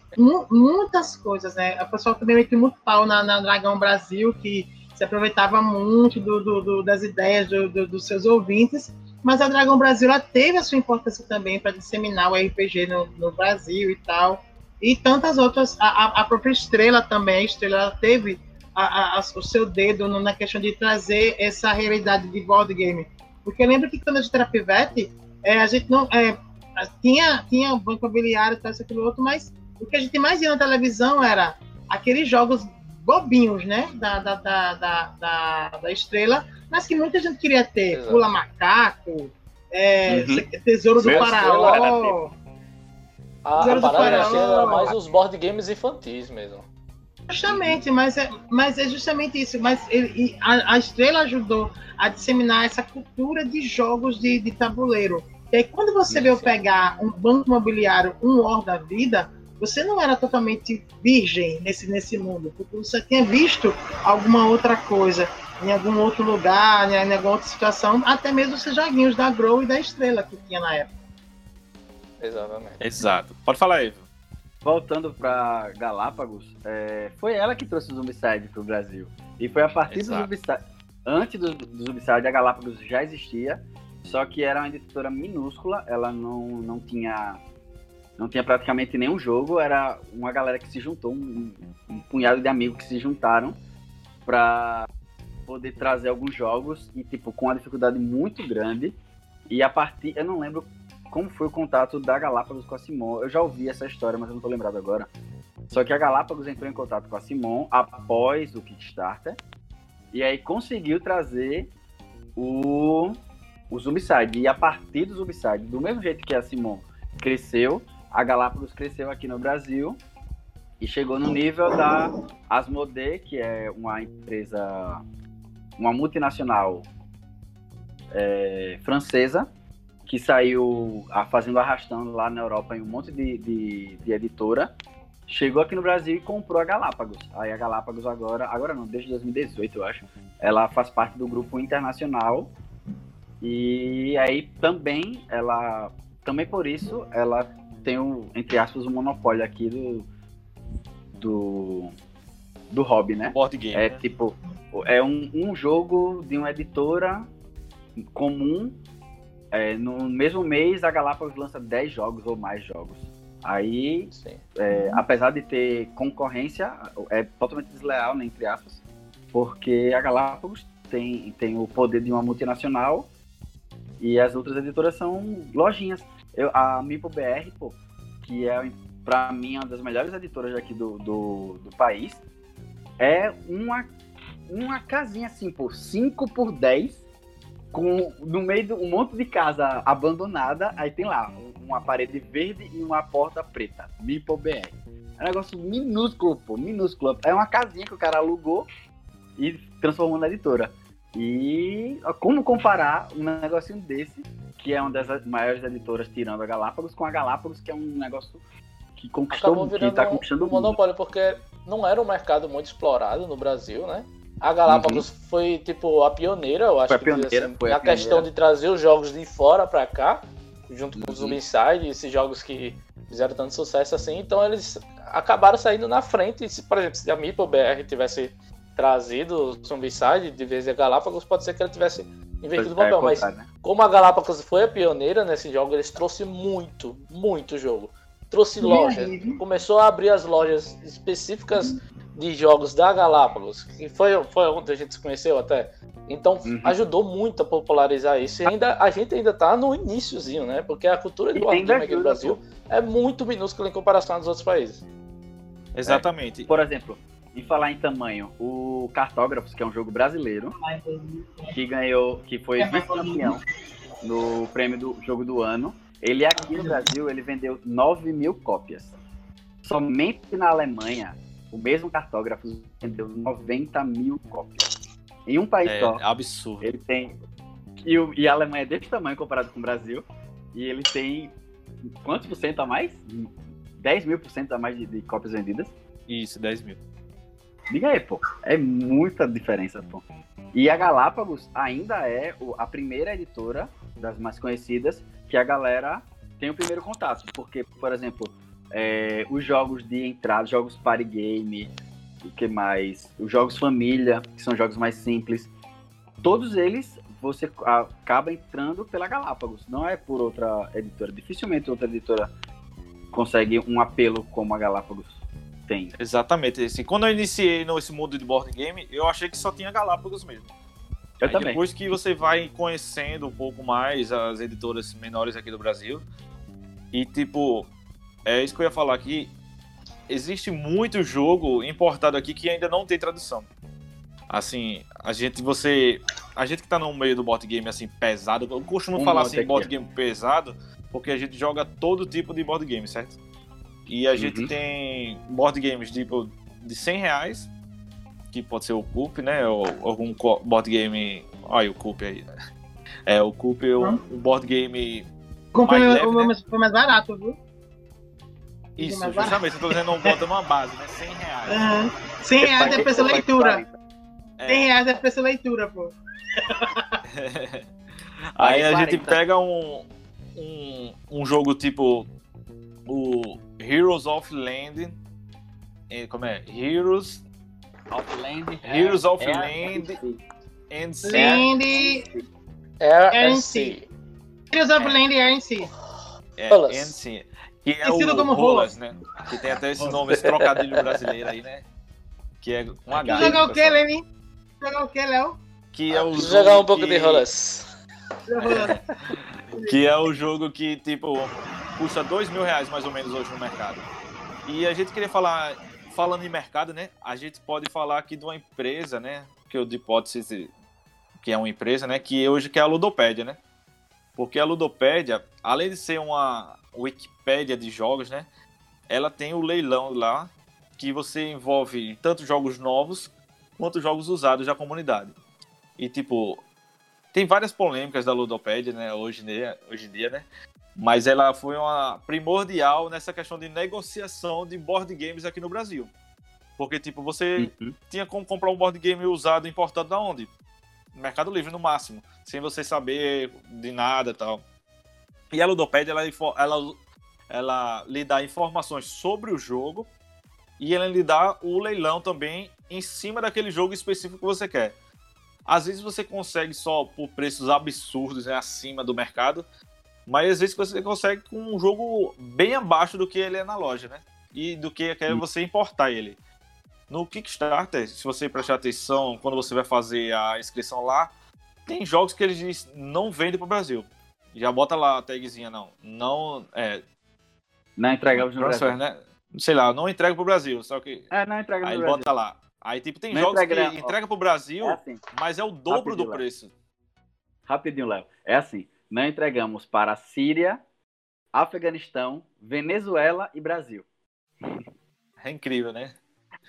Speaker 2: muitas coisas, né? O pessoal também meteu muito pau na, na Dragão Brasil, que se aproveitava muito do, do, do, das ideias dos seus ouvintes, mas a Dragão Brasil ela teve a sua importância também para disseminar o RPG no, no, Brasil e tal, e tantas outras, a, a própria Estrela também, a Estrela teve a, a, o seu dedo na questão de trazer essa realidade de board game porque eu lembro que quando a gente era pivete, é, a gente não. É, tinha, tinha banco imobiliário, tal, isso, aquilo outro, mas o que a gente mais via na televisão era aqueles jogos bobinhos, né? Da, da, da, da, da, estrela, mas que muita gente queria ter. Exato. Pula macaco, é, uhum. Tesouro do Faraó.
Speaker 3: A, a parada era mais os board games infantis mesmo.
Speaker 2: Justamente, mas é, mas é justamente isso. Mas ele, a, a, Estrela ajudou a disseminar essa cultura de jogos de, de tabuleiro. E aí, quando você veio pegar um banco imobiliário, um War da vida, você não era totalmente virgem nesse, nesse mundo, porque você tinha visto alguma outra coisa em algum outro lugar, né, em alguma outra situação, até mesmo os joguinhos da Grow e da Estrela que tinha na época.
Speaker 3: Exatamente.
Speaker 1: Exato. Pode falar, aí
Speaker 4: voltando para Galápagos, é, foi ela que trouxe o Zombicide para o Brasil. E foi a partir Exato. do Zombicide. Antes do, do Zombicide, a Galápagos já existia, só que era uma editora minúscula, ela não, não tinha. Não tinha praticamente nenhum jogo, era uma galera que se juntou, um, um punhado de amigos que se juntaram para poder trazer alguns jogos e tipo com uma dificuldade muito grande. E a partir, eu não lembro como foi o contato da Galápagos com a Simon. Eu já ouvi essa história, mas eu não tô lembrado agora. Só que a Galápagos entrou em contato com a Simon após o Kickstarter e aí conseguiu trazer o, o Zombicide. E a partir do Zombicide, do mesmo jeito que a Simon cresceu, a Galápagos cresceu aqui no Brasil e chegou no nível da Asmodee, que é uma empresa, uma multinacional é, francesa, que saiu a, fazendo arrastando lá na Europa em um monte de, de, de, editora. Chegou aqui no Brasil e comprou a Galápagos. Aí a Galápagos agora, agora não, desde 2018 eu acho, ela faz parte do grupo internacional. E aí também ela, também por isso, ela tem o, entre aspas, o monopólio aqui do do do hobby, né?
Speaker 1: Board game.
Speaker 4: É tipo, é um, um jogo de uma editora comum é, no mesmo mês, a Galápagos lança 10 jogos ou mais jogos. Aí, é, apesar de ter concorrência, é totalmente desleal, né, entre aspas, porque a Galápagos tem, tem o poder de uma multinacional e as outras editoras são lojinhas. Eu, a Mipo BR, pô, que é, para mim, uma das melhores editoras aqui do, do, do país, é uma, uma casinha assim, pô, 5 por 10 com no meio de um monte de casa abandonada, aí tem lá uma parede verde e uma porta preta. Mipo BR. É um negócio minúsculo, pô, minúsculo. É uma casinha que o cara alugou e transformou na editora. E como comparar um negocinho desse, que é uma das maiores editoras tirando a Galápagos, com a Galápagos, que é um negócio que conquistou, que tá conquistando
Speaker 3: um monopólio, porque não era um mercado muito explorado no Brasil, né? A Galápagos uhum. foi, tipo, a pioneira, eu acho
Speaker 4: foi a pioneira,
Speaker 3: assim,
Speaker 4: foi
Speaker 3: na
Speaker 4: a
Speaker 3: questão de trazer os jogos de fora para cá, junto com uhum. os Inside, esses jogos que fizeram tanto sucesso assim. Então eles acabaram saindo na frente. Se, por exemplo, se a Meeple BR tivesse trazido o Zombicide de vez em Galápagos, pode ser que ele tivesse invertido o
Speaker 4: É,
Speaker 3: papel, mas
Speaker 4: contrário, né?
Speaker 3: como a Galápagos foi a pioneira nesse jogo, eles trouxe muito, muito jogo. Trouxe loja.
Speaker 2: aí?
Speaker 3: Começou a abrir as lojas específicas de jogos da Galápagos, que foi, foi onde a gente se conheceu até. Então
Speaker 4: Uhum.
Speaker 3: ajudou muito a popularizar isso. E ainda, a gente ainda tá no iníciozinho, né? Porque a cultura de
Speaker 4: E
Speaker 3: board
Speaker 4: ainda
Speaker 3: game aqui no Brasil é muito minúscula em comparação aos outros países.
Speaker 1: Exatamente.
Speaker 4: Por exemplo, em falar em tamanho, o Cartógrafos, que é um jogo brasileiro, que ganhou, que foi vice-campeão no prêmio do jogo do ano, ele aqui no Brasil, ele vendeu 9 mil cópias. Somente na Alemanha, o mesmo Cartógrafos vendeu 90 mil cópias. Em um país
Speaker 1: É
Speaker 4: só,
Speaker 1: absurdo.
Speaker 4: ele tem. E, e a Alemanha é desse tamanho comparado com o Brasil. E ele tem. Quantos por cento a mais? 10 mil por cento a mais de, de cópias vendidas.
Speaker 1: Isso, 10 mil.
Speaker 4: Diga aí, pô. É muita diferença, pô. E a Galápagos ainda é a primeira editora das mais conhecidas que a galera tem o primeiro contato. Porque, por exemplo, é, os jogos de entrada, jogos party game, o que mais? Os jogos família, que são jogos mais simples. Todos eles você acaba entrando pela Galápagos, não é por outra editora. Dificilmente outra editora consegue um apelo como a Galápagos tem.
Speaker 1: Exatamente. Assim, quando eu iniciei nesse mundo de board game, eu achei que só tinha Galápagos mesmo.
Speaker 4: Eu
Speaker 1: Aí
Speaker 4: também.
Speaker 1: Depois que você vai conhecendo um pouco mais as editoras menores aqui do Brasil, e tipo, é isso que eu ia falar aqui, existe muito jogo importado aqui que ainda não tem tradução. Assim, a gente, você. A gente que tá no meio do board game assim, pesado, eu costumo
Speaker 4: Um
Speaker 1: falar assim, board game pesado, porque a gente joga todo tipo de board game, certo? E a gente
Speaker 4: Uhum.
Speaker 1: tem board games tipo de 100 reais, que pode ser o Coop, né? Ou algum board game. Olha o Coop aí. né? É, o Coop é o,
Speaker 2: Hum.
Speaker 1: o board game.
Speaker 2: Comprei
Speaker 1: Mais
Speaker 2: o
Speaker 1: leve, né?
Speaker 2: mas foi mais barato, viu?
Speaker 1: Isso,
Speaker 2: barato.
Speaker 1: justamente, eu tô dizendo, bota uma base, né? 100 reais.
Speaker 2: Aham. 100 reais é preço
Speaker 4: por
Speaker 2: leitura.
Speaker 4: 40.
Speaker 2: 100 reais é preço leitura, pô.
Speaker 1: Aí a gente
Speaker 4: 40.
Speaker 1: pega um, um, um jogo tipo o Heroes of Land. eh, Como é? Heroes
Speaker 4: Outland.
Speaker 1: Heroes of
Speaker 4: é-
Speaker 1: Land and Sea.
Speaker 2: Land.
Speaker 3: É
Speaker 2: RNC. Heroes of Land RNC.
Speaker 1: É,
Speaker 3: Rolas.
Speaker 1: and Sea. Que é
Speaker 2: Conhecido
Speaker 1: o
Speaker 2: como
Speaker 1: Rolas, né? Que tem até esse nome, esse trocadilho brasileiro aí, né? Que é um H. aí,
Speaker 2: Jogar o que. Lenin? Jogar o que, Léo?
Speaker 1: Que é o
Speaker 3: Jogar um
Speaker 1: jogo
Speaker 3: pouco
Speaker 1: que-
Speaker 3: de rolas.
Speaker 1: Que é o jogo que, tipo, custa dois mil reais mais ou menos hoje no mercado. E a gente queria falar, falando em mercado, né? A gente pode falar aqui de uma empresa, né? Que eu de hipótese que é uma empresa, né? Que hoje que é a Ludopédia, né? Porque a Ludopédia, além de ser uma Wikipédia de jogos, né? Ela tem o leilão lá que você envolve tanto jogos novos quanto jogos usados da comunidade. E tipo, tem várias polêmicas da Ludopédia, né, hoje, em dia- hoje em dia, né? Mas ela foi uma primordial nessa questão de negociação de board games aqui no Brasil. Porque, tipo, você
Speaker 4: Uhum.
Speaker 1: tinha como comprar um board game usado importado da onde? No Mercado Livre, no máximo. Sem você saber de nada e tal. E a Ludopédia, ela, ela, ela lhe dá informações sobre o jogo e ela lhe dá o leilão também em cima daquele jogo específico que você quer. Às vezes você consegue só por preços absurdos, né, acima do mercado, mas às vezes você consegue com um jogo bem abaixo do que ele é na loja, né? E do que é você importar ele. No Kickstarter, se você prestar atenção, quando você vai fazer a inscrição lá, tem jogos que eles não vendem pro Brasil. Já bota lá a tagzinha, não. Não, é,
Speaker 4: Não entregamos no Brasil.
Speaker 1: né? Sei lá, não entrega pro Brasil, só que
Speaker 4: É, não entregamos
Speaker 1: aí
Speaker 4: no
Speaker 1: ele
Speaker 4: Brasil.
Speaker 1: bota lá. Aí tipo tem
Speaker 4: Não
Speaker 1: jogos
Speaker 4: entrega,
Speaker 1: que
Speaker 4: ó.
Speaker 1: entrega pro Brasil,
Speaker 4: É assim,
Speaker 1: mas é o dobro do
Speaker 4: Rapidinho, Léo.
Speaker 1: preço.
Speaker 4: rapidinho, Léo. É assim, não entregamos para Síria, Afeganistão, Venezuela e Brasil.
Speaker 1: É incrível, né?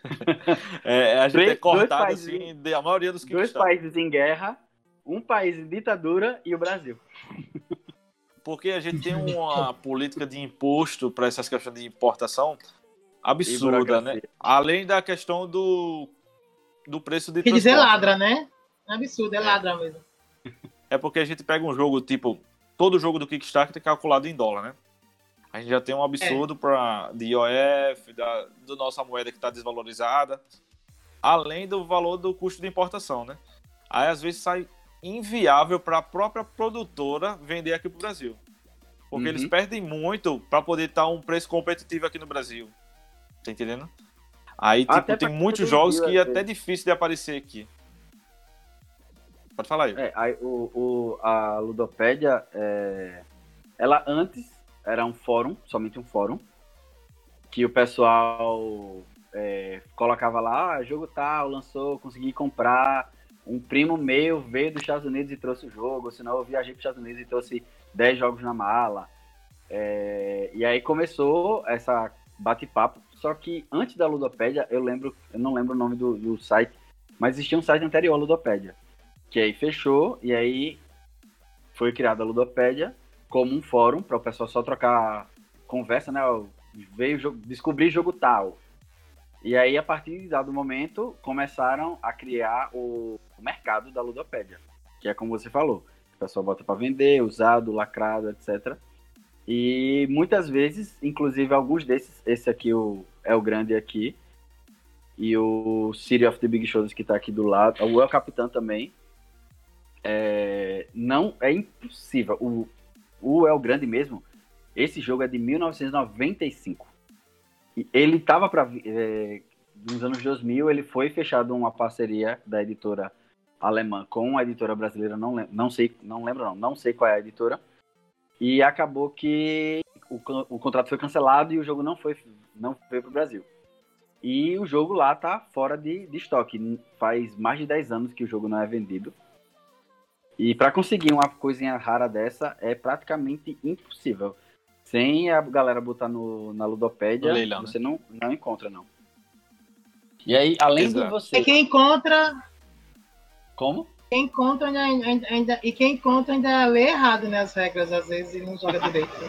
Speaker 1: é, a gente
Speaker 4: Três-
Speaker 1: é cortado
Speaker 4: dois países-
Speaker 1: assim, a maioria dos
Speaker 4: Dois
Speaker 1: Kickstarter.
Speaker 4: países em guerra, um país em ditadura e o Brasil.
Speaker 1: Porque a gente tem uma política de imposto para essas questões de importação absurda, né? Além da questão do, do preço de
Speaker 2: Que dizer
Speaker 1: transporte,
Speaker 2: ladra, né? É absurdo, é ladra mesmo.
Speaker 1: É porque a gente pega um jogo, tipo, todo jogo do Kickstarter é calculado em dólar, né? A gente já tem um absurdo pra, de IOF, da do nossa moeda que está desvalorizada, além do valor do custo de importação, né? Aí às vezes sai inviável para a própria produtora vender aqui pro Brasil. Porque
Speaker 4: Uhum.
Speaker 1: eles perdem muito para poder estar um preço competitivo aqui no Brasil. Tá entendendo? Aí, tipo, tem muitos jogos que é até difícil de aparecer aqui. Pode falar aí.
Speaker 4: É, aí, o, o, a Ludopédia, é, ela antes era um fórum, somente um fórum, que o pessoal é, colocava lá, ah, jogo tal, lançou, consegui comprar, um primo meu veio dos Estados Unidos e trouxe o jogo, senão eu viajei para os Estados Unidos e trouxe 10 jogos na mala. É, e aí começou essa bate-papo, só que antes da Ludopédia, eu lembro, eu não lembro o nome do, do site, mas existia um site anterior à Ludopédia, que aí fechou e aí foi criada a Ludopédia como um fórum para o pessoal só trocar conversa, né? Veio descobrir jogo tal. E aí, a partir de dado momento, começaram a criar o mercado da Ludopédia, que é como você falou. O pessoal bota para vender, usado, lacrado, etc. E muitas vezes, inclusive alguns desses, esse aqui o, é o grande aqui, e o City of the Big Shows que tá aqui do lado, o El Capitão também, é, não é impossível. O, o El Grande mesmo, esse jogo é de 1995. E ele tava para é, nos anos 2000, ele foi fechado uma parceria da editora alemã com a editora brasileira, não, lem- não sei, não lembro não, não sei qual é a editora. E acabou que o, o contrato foi cancelado e o jogo não foi não veio pro Brasil. E o jogo lá tá fora de, de estoque. Faz mais de 10 anos que o jogo não é vendido. E para conseguir uma coisinha rara dessa é praticamente impossível. Sem a galera botar no, na Ludopédia,
Speaker 1: leilão, né?
Speaker 4: você não, não encontra, não. E aí, além de
Speaker 1: Exato.
Speaker 4: você.
Speaker 2: E quem encontra,
Speaker 4: Como?
Speaker 2: quem encontra ainda, ainda- ainda- e quem encontra ainda lê errado né, as regras às vezes e não joga direito.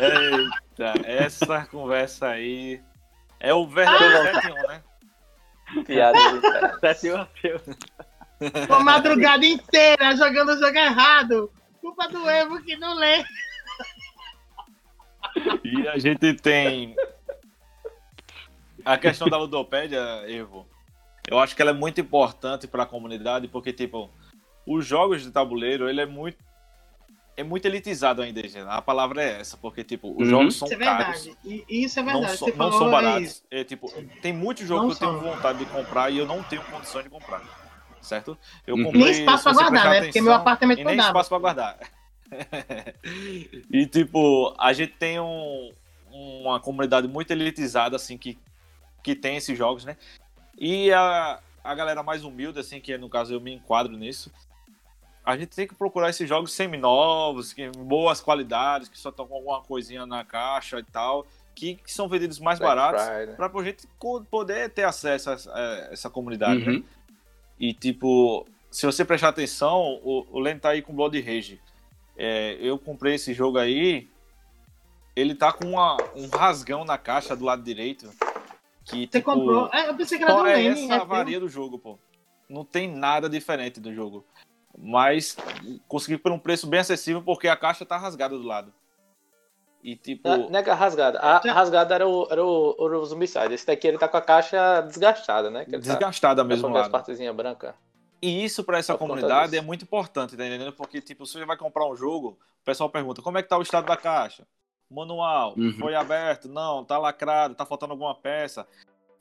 Speaker 1: Eita, essa conversa aí é o verdadeiro 7 né?
Speaker 3: Piada de cara.
Speaker 4: Sete Mateus.
Speaker 2: Uma madrugada inteira jogando o jogo errado. Culpa do Evo que não lê.
Speaker 1: E a gente tem a questão da ludopédia, Evo. Eu acho que ela é muito importante para a comunidade porque tipo, os jogos de tabuleiro, ele é muito é muito elitizado ainda, gente. A palavra é essa, porque tipo, os
Speaker 4: Uhum.
Speaker 1: jogos são
Speaker 2: Isso é
Speaker 1: caros.
Speaker 2: verdade. E e isso é
Speaker 1: Não,
Speaker 2: verdade.
Speaker 1: so-
Speaker 2: Você
Speaker 1: não
Speaker 2: falou
Speaker 1: são baratos. É, tipo, tem muito jogo
Speaker 2: Não
Speaker 1: que eu tenho vontade de comprar e eu não tenho condições de comprar. Certo? Eu
Speaker 4: Uhum.
Speaker 1: comprei.
Speaker 2: Nem espaço pra guardar, né? Porque meu apartamento não
Speaker 1: nem
Speaker 2: dava.
Speaker 1: espaço pra guardar. e tipo, a gente tem um, uma comunidade muito elitizada, assim, que, que tem esses jogos, né? E a, a galera mais humilde, assim, que no caso eu me enquadro nisso, a gente tem que procurar esses jogos seminovos, que boas qualidades, que só estão com alguma coisinha na caixa e tal, que, que são vendidos mais
Speaker 3: Black
Speaker 1: baratos, pra a gente poder ter acesso a essa, a essa comunidade, né?
Speaker 4: Uhum.
Speaker 1: E, tipo, se você prestar atenção, o, o Len tá aí com Blood Rage. É, eu comprei esse jogo aí, ele tá com uma- um rasgão na caixa do lado direito. Que,
Speaker 2: Você
Speaker 1: tipo,
Speaker 2: comprou. É, eu pensei que era do
Speaker 1: é essa
Speaker 2: é
Speaker 1: avaria do jogo, pô. Não tem nada diferente do jogo. Mas consegui por um preço bem acessível porque a caixa tá rasgada do lado. E, tipo,
Speaker 3: Não, não é que a rasgada. A
Speaker 2: Já-
Speaker 3: rasgada era o, era o, o Zombicide. Esse daqui ele tá com a caixa desgastada, né? Tá,
Speaker 1: desgastada
Speaker 3: tá
Speaker 1: mesmo
Speaker 3: com
Speaker 1: lá.
Speaker 3: as partezinhas brancas.
Speaker 1: E isso pra essa
Speaker 3: Só
Speaker 1: comunidade é muito importante, tá entendendo? Porque, tipo, se você vai comprar um jogo, o pessoal pergunta como é que tá o estado da caixa? Manual,
Speaker 4: Uhum.
Speaker 1: foi aberto? Não, tá lacrado, tá faltando alguma peça.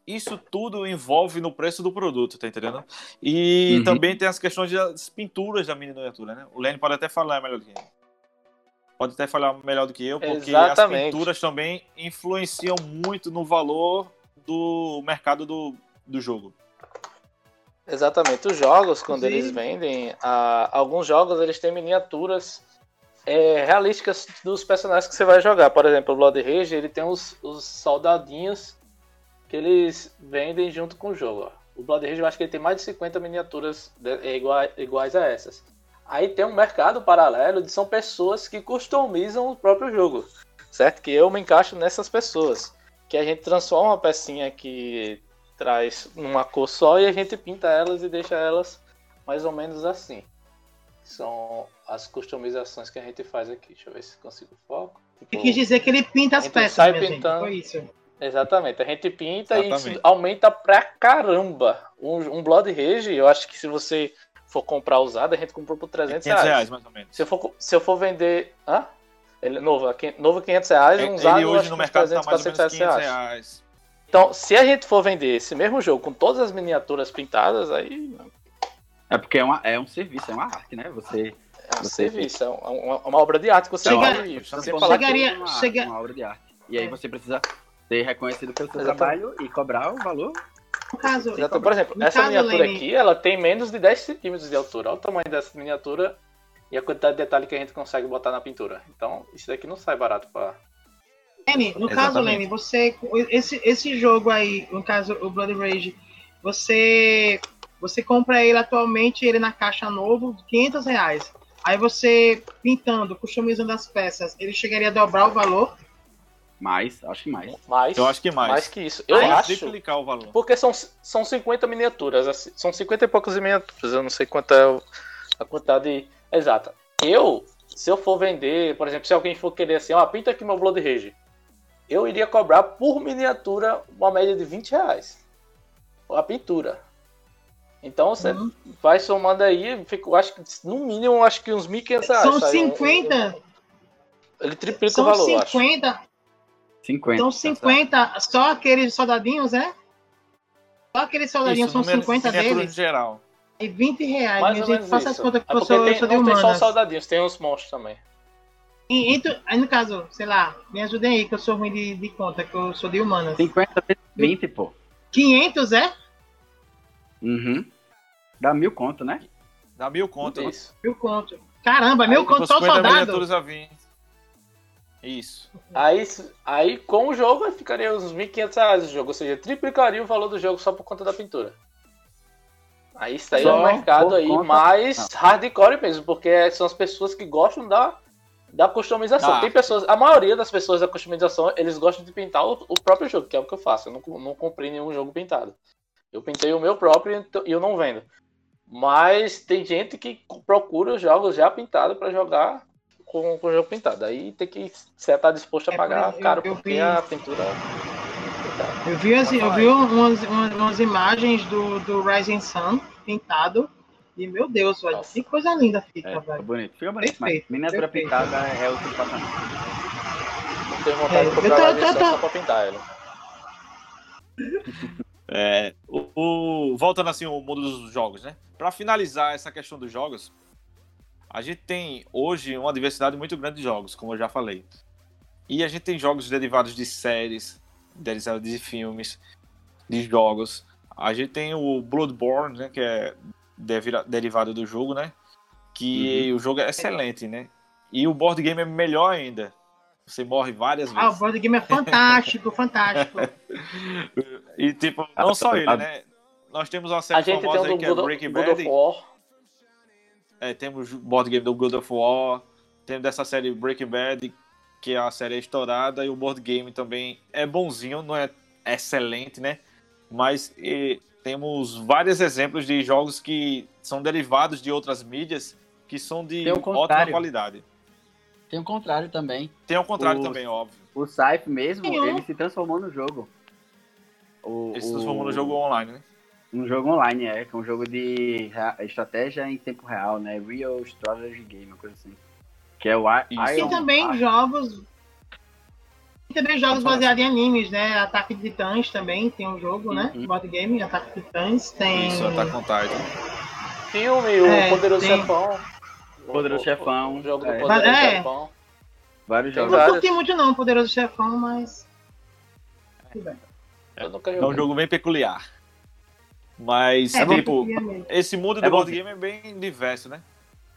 Speaker 1: Isso tudo envolve no preço do produto, tá entendendo? E
Speaker 4: Uhum.
Speaker 1: também tem as questões das pinturas da miniatura, né? O Lenny pode até falar melhor do que eu. Pode até falar melhor do que eu, porque
Speaker 3: Exatamente.
Speaker 1: as pinturas também influenciam muito no valor do mercado do, do jogo.
Speaker 3: Exatamente. Os jogos, quando
Speaker 2: Sim.
Speaker 3: eles vendem, ah, alguns jogos eles têm miniaturas é, realísticas dos personagens que você vai jogar. Por exemplo, o Blood Rage, ele tem os, os soldadinhos que eles vendem junto com o jogo. O Blood Rage, eu acho que ele tem mais de 50 miniaturas de- é, igua- iguais a essas. Aí tem um mercado paralelo de são pessoas que customizam o próprio jogo, certo? Que eu me encaixo nessas pessoas. Que a gente transforma uma pecinha que traz numa cor só e a gente pinta elas e deixa elas mais ou menos assim. São as customizações que a gente faz aqui. Deixa eu ver se consigo foco.
Speaker 2: Eu quis dizer que ele pinta as peças,
Speaker 3: sai
Speaker 2: minha gente.
Speaker 3: pintando.
Speaker 2: Foi isso.
Speaker 3: Exatamente, a gente pinta e
Speaker 1: Exatamente.
Speaker 3: isso aumenta pra caramba. Um, um Blood Rage, eu acho que se você for comprar usado, a gente comprou por 300
Speaker 1: 500
Speaker 3: reais.
Speaker 1: reais, mais ou menos.
Speaker 3: Se eu for, se eu for vender. Hã? Ele, novo, aqui- novo 500 reais, um
Speaker 1: Ele
Speaker 3: usado eu
Speaker 1: hoje no mercado tá
Speaker 3: 300,
Speaker 1: mais ou
Speaker 3: 400
Speaker 1: menos 500
Speaker 3: reais.
Speaker 1: reais.
Speaker 3: Então, se a gente for vender esse mesmo jogo com todas as miniaturas pintadas, aí
Speaker 4: É porque é, uma, é um serviço, é uma arte, né? Você.
Speaker 3: é um
Speaker 4: Você-
Speaker 3: serviço, é uma, uma obra de arte que você
Speaker 2: Chega-
Speaker 3: que
Speaker 2: chegaria-
Speaker 4: uma,
Speaker 2: chega-
Speaker 4: uma obra de arte. E aí você precisa ser reconhecido pelo seu
Speaker 3: Exatamente.
Speaker 4: trabalho e cobrar o valor.
Speaker 2: No caso,
Speaker 3: Exato. Por exemplo,
Speaker 2: No
Speaker 3: essa
Speaker 2: caso,
Speaker 3: miniatura aqui, ela tem menos de 10 centímetros de altura. Olha o tamanho dessa miniatura e a quantidade de detalhe que a gente consegue botar na pintura. Então, isso daqui não sai barato pra...
Speaker 2: Lene, no caso,
Speaker 1: Exatamente.
Speaker 2: Lene, você. Esse, esse jogo aí, no caso, o Blood Rage, você. Você compra ele atualmente, ele na caixa novo, 500 reais. Aí você, pintando, customizando as peças, ele chegaria a dobrar o valor.
Speaker 4: Mais, acho que mais.
Speaker 3: Mais,
Speaker 1: Eu acho que mais.
Speaker 3: mais que isso. Eu
Speaker 1: Vai
Speaker 3: acho...
Speaker 1: triplicar o valor.
Speaker 3: Porque são, são 50 miniaturas, assim, são 50 e poucas miniaturas, eu não sei quanto é a quantidade exata. Eu, se eu for vender, por exemplo, se alguém for querer assim, ó, pinta aqui meu Blood Rage, eu iria cobrar por miniatura uma média de 20 reais. A pintura. Então você
Speaker 2: Uhum.
Speaker 3: vai somando aí, fica, eu acho que no mínimo acho que uns 1.500 reais.
Speaker 2: São
Speaker 3: um-
Speaker 2: 50.
Speaker 3: ele triplica o
Speaker 2: São
Speaker 3: valor, eu acho.
Speaker 2: 50.
Speaker 4: 50.
Speaker 2: São
Speaker 4: tá certo.
Speaker 2: 50. Só aqueles soldadinhos, né? Só aqueles soldadinhos
Speaker 1: Isso,
Speaker 2: são
Speaker 1: número-
Speaker 2: 50
Speaker 1: miniatura
Speaker 2: deles.
Speaker 1: em geral.
Speaker 2: E 20 reais.
Speaker 3: Mais
Speaker 2: Minha
Speaker 3: ou
Speaker 2: gente,
Speaker 3: menos
Speaker 2: faça as contas
Speaker 3: É
Speaker 2: que eu
Speaker 3: porque
Speaker 2: sou, eu
Speaker 3: tem-
Speaker 2: sou de
Speaker 3: não tem só os
Speaker 2: humanas.
Speaker 3: soldadinhos, tem os monstros também.
Speaker 2: E, e tu- aí no caso, sei lá, me ajudem aí, que eu sou ruim de, de conta, que eu sou de humanas.
Speaker 4: 50 vezes 20, pô.
Speaker 2: 500, é?
Speaker 4: Uhum. Dá mil conto, né?
Speaker 1: Dá mil conto. né?
Speaker 3: Isso.
Speaker 2: Mil conto. Caramba, mil
Speaker 1: Aí,
Speaker 2: conto só
Speaker 1: 50
Speaker 2: soldado.
Speaker 1: a vir. Isso.
Speaker 3: Aí, aí com o jogo ficaria uns 1.500 reais o jogo, ou seja, triplicaria o valor do jogo só por conta da pintura. Aí isso aí é um mercado aí
Speaker 4: conta-
Speaker 3: mais hardcore mesmo, porque são as pessoas que gostam da, da customização.
Speaker 1: Ah.
Speaker 3: Tem pessoas, a maioria das pessoas da customização, eles gostam de pintar o, o próprio jogo, que é o que eu faço. Eu não, não comprei nenhum jogo pintado. Eu pintei o meu próprio então- e eu não vendo. Mas tem gente que procura os jogos já pintados para jogar com, com o jogo pintado. Aí tem que você tá disposto a
Speaker 2: É,
Speaker 3: pagar
Speaker 2: por exemplo,
Speaker 3: caro
Speaker 2: eu- eu
Speaker 3: porque
Speaker 2: vi-
Speaker 3: a pintura.
Speaker 2: Eu vi, as, eu vi umas, umas, umas imagens do, do Rising Sun pintado. E meu Deus, velho,
Speaker 3: Nossa.
Speaker 2: que coisa linda fica,
Speaker 4: É, fica
Speaker 2: velho.
Speaker 4: bonito. Fica bonito, mas
Speaker 2: Perfeito,
Speaker 4: miniatura
Speaker 2: perfeito.
Speaker 4: pintada é outro patamar.
Speaker 3: Não tenho vontade
Speaker 2: É,
Speaker 3: de
Speaker 2: eu
Speaker 3: comprar
Speaker 2: tô-
Speaker 3: uma
Speaker 2: tô-
Speaker 3: edição
Speaker 2: tô-
Speaker 3: só pra pintar ela.
Speaker 1: É, o, o- voltando assim ao mundo dos jogos, né? Para finalizar essa questão dos jogos, a gente tem hoje uma diversidade muito grande de jogos, como eu já falei. E a gente tem jogos derivados de séries, derivados de filmes, de jogos. A gente tem o Bloodborne, né, que é devira- derivado do jogo, né? Que o jogo é excelente, né? E o board game é melhor ainda. Você morre várias
Speaker 2: Ah, o
Speaker 1: vezes.
Speaker 2: board game é fantástico, fantástico.
Speaker 1: E tipo, não só ele, né? Nós temos uma
Speaker 3: A
Speaker 1: série
Speaker 3: gente tem
Speaker 1: famosa aí
Speaker 3: do
Speaker 1: que é
Speaker 3: God,
Speaker 1: Breaking
Speaker 3: God of
Speaker 1: Bad.
Speaker 3: War.
Speaker 1: É, temos o board game do God of War, temos dessa série Breaking Bad, que é a série estourada, e o board game também é bonzinho, não é excelente, né? Mas e, temos vários exemplos de jogos que são derivados de outras mídias que são de
Speaker 4: Tem
Speaker 1: ótima qualidade.
Speaker 4: Tem o contrário também.
Speaker 1: Tem o contrário
Speaker 4: Os-
Speaker 1: também, óbvio.
Speaker 4: O Scythe mesmo,
Speaker 2: um.
Speaker 4: ele se transformou no jogo. O,
Speaker 1: Ele se transformou no jogo online, né?
Speaker 4: Um jogo online, é. Que é um jogo de estratégia em tempo real, né? Real Strategy Game, uma coisa assim. Que é o I-
Speaker 1: Isso.
Speaker 4: Iron
Speaker 2: também
Speaker 4: Iron-
Speaker 2: jogos. Tem também jogos baseados em animes, né? Ataque de Titãs também tem um jogo, né?
Speaker 4: Uhum.
Speaker 2: Board game, Ataque de Titãs. Tem.
Speaker 1: Isso, Attack on Titan.
Speaker 3: Filme, o
Speaker 2: É,
Speaker 3: Poderoso
Speaker 2: tem.
Speaker 3: Chefão.
Speaker 4: Poderoso
Speaker 3: O-
Speaker 4: Chefão,
Speaker 3: O jogo
Speaker 4: é.
Speaker 3: do Poderoso
Speaker 2: É.
Speaker 3: Chefão.
Speaker 4: Vários jogos.
Speaker 2: Não
Speaker 3: vários.
Speaker 2: curti muito não, Poderoso Chefão, mas.
Speaker 3: Eu nunca
Speaker 1: É um jogo bem peculiar. Mas,
Speaker 2: É,
Speaker 1: tipo,
Speaker 2: bem mesmo.
Speaker 1: esse mundo do
Speaker 4: É
Speaker 1: board game é bem diverso, né?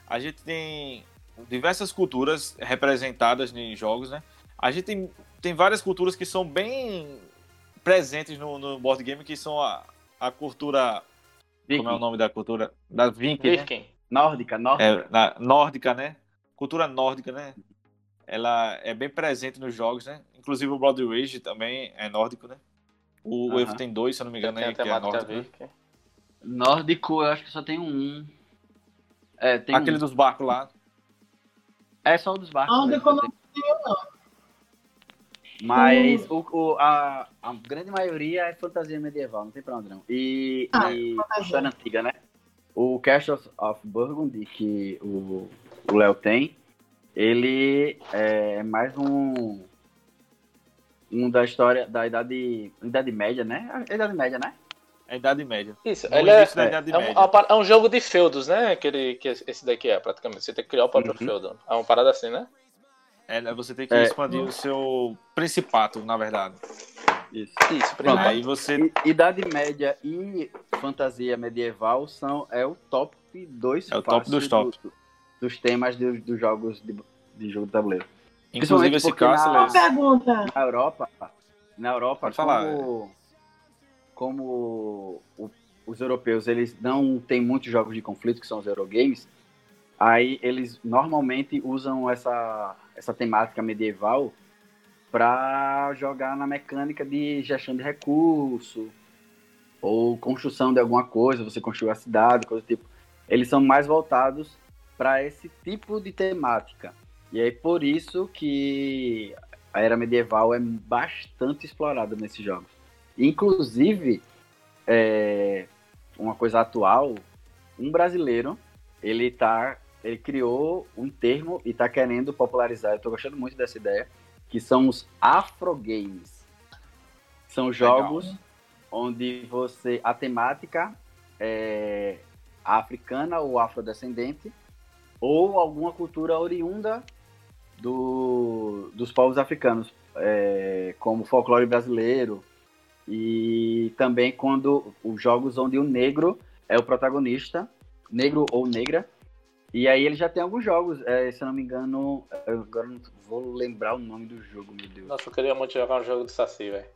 Speaker 1: A gente tem diversas culturas representadas em jogos, né? A gente tem, tem várias culturas que são bem presentes no, no board game, que são a, a cultura.
Speaker 4: Viking.
Speaker 1: Como é o nome da cultura? Da Viking, né?
Speaker 4: Nórdica, nórdica.
Speaker 1: É, na- nórdica, né? Cultura nórdica, né? Ela é bem presente nos jogos, né? Inclusive o Blood Rage também é nórdico, né? O
Speaker 4: Aham.
Speaker 1: Evo tem dois, se eu não me engano,
Speaker 3: Tem a
Speaker 1: aí, que é nórdico. né?
Speaker 3: Viking.
Speaker 4: Nórdico, eu acho que só tem um. É, tem
Speaker 1: Aquele
Speaker 4: um.
Speaker 1: dos barcos lá.
Speaker 4: É só o dos barcos.
Speaker 2: Nórdico
Speaker 4: mesmo que
Speaker 2: não-
Speaker 4: Mas o, o- a, a grande maioria é fantasia medieval, não tem pra onde não. E,
Speaker 2: Ah,
Speaker 4: e
Speaker 2: fantasia.
Speaker 4: história antiga, né? O Castle of Burgundy, que o Léo tem, ele é mais um. Um da história da idade. Idade média, né? A idade média, né?
Speaker 1: É a Idade Média.
Speaker 3: Isso, ele é,
Speaker 4: é-
Speaker 1: Idade
Speaker 3: é, um,
Speaker 1: Média.
Speaker 3: é é um jogo de feudos, né? Que, ele, que esse daqui é, praticamente. Você tem que criar o próprio
Speaker 4: Uhum.
Speaker 3: feudo. É uma parada assim, né?
Speaker 1: É, né, você tem que
Speaker 4: É.
Speaker 1: expandir o seu principato, na verdade.
Speaker 4: Isso.
Speaker 3: Isso,
Speaker 4: Pronto.
Speaker 1: Aí você.
Speaker 4: Idade média e fantasia medieval são é o top 2
Speaker 1: É o top dos top.
Speaker 4: dos temas dos, dos jogos de, de jogo de tabuleiro.
Speaker 1: Inclusive esse caso,
Speaker 4: na-
Speaker 2: pergunta.
Speaker 4: Na Europa, na Europa,
Speaker 1: Pode falar,
Speaker 4: como, como o- os europeus eles não têm muitos jogos de conflito, que são os Eurogames, aí eles normalmente usam essa, essa temática medieval para jogar na mecânica de gestão de recurso ou construção de alguma coisa, você construir a cidade, coisa do tipo. Eles são mais voltados para esse tipo de temática. E aí por isso que a era medieval é bastante explorada nesses jogos. Inclusive, é, uma coisa atual, um brasileiro, ele tá, ele criou um termo e está querendo popularizar. Eu tô gostando muito dessa ideia, que são os afrogames. São jogos onde você a temática é africana ou afrodescendente ou alguma cultura oriunda do, dos povos africanos, é, como folclore brasileiro, e também quando os jogos onde o negro é o protagonista, negro ou negra, e aí ele já tem alguns jogos, é, se eu não me engano, eu agora não vou lembrar o nome do jogo, meu Deus.
Speaker 3: Nossa, eu queria muito jogar um jogo de Saci, velho.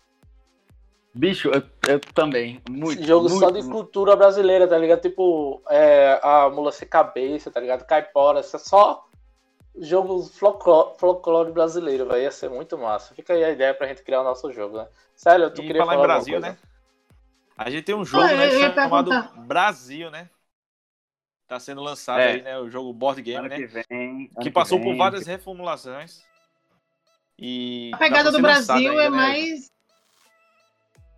Speaker 4: Bicho, eu, eu também, muito.
Speaker 3: Esse jogo só
Speaker 4: muito,
Speaker 3: de cultura brasileira, tá ligado? Tipo, é, a mula sem cabeça, tá ligado? Caipora, isso é só jogo folclore, brasileiro, velho. Ia ser muito massa. Fica aí a ideia pra gente criar o nosso jogo, né? Sério, tu
Speaker 1: E
Speaker 3: queria
Speaker 1: falar
Speaker 3: falar
Speaker 1: em Brasil, né? A gente tem um jogo
Speaker 2: Ah,
Speaker 1: né, chamado
Speaker 2: perguntar.
Speaker 1: Brasil, né? Tá sendo lançado
Speaker 4: É.
Speaker 1: aí, né? O jogo Board Game,
Speaker 4: Ano
Speaker 1: né?
Speaker 4: que vem.
Speaker 1: que passou
Speaker 4: vem,
Speaker 1: por várias reformulações. E
Speaker 2: A pegada
Speaker 1: tá pra
Speaker 2: do Brasil
Speaker 1: ainda,
Speaker 2: é
Speaker 1: né?
Speaker 2: mais.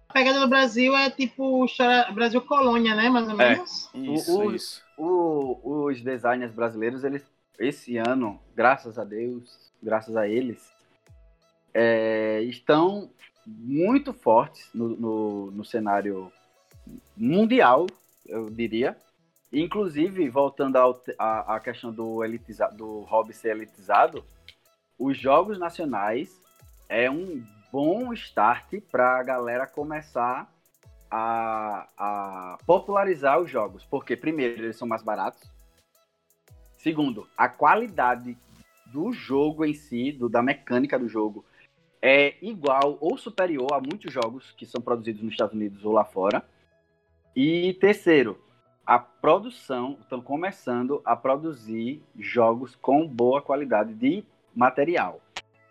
Speaker 2: A pegada do Brasil é tipo Brasil colônia, né? Mais ou
Speaker 4: É.
Speaker 2: menos.
Speaker 1: Isso,
Speaker 4: O- o-
Speaker 1: isso.
Speaker 4: O- os designers brasileiros, eles, esse ano, graças a Deus, graças a eles, é, estão muito fortes no, no, no cenário mundial, eu diria. Inclusive, voltando à, questão do, do hobby ser elitizado, os jogos nacionais é um bom start para a galera começar a, a popularizar os jogos. Porque, primeiro, eles são mais baratos. Segundo, a qualidade do jogo em si, do, da mecânica do jogo, é igual ou superior a muitos jogos que são produzidos nos Estados Unidos ou lá fora. E terceiro, a produção, estão começando a produzir jogos com boa qualidade de material.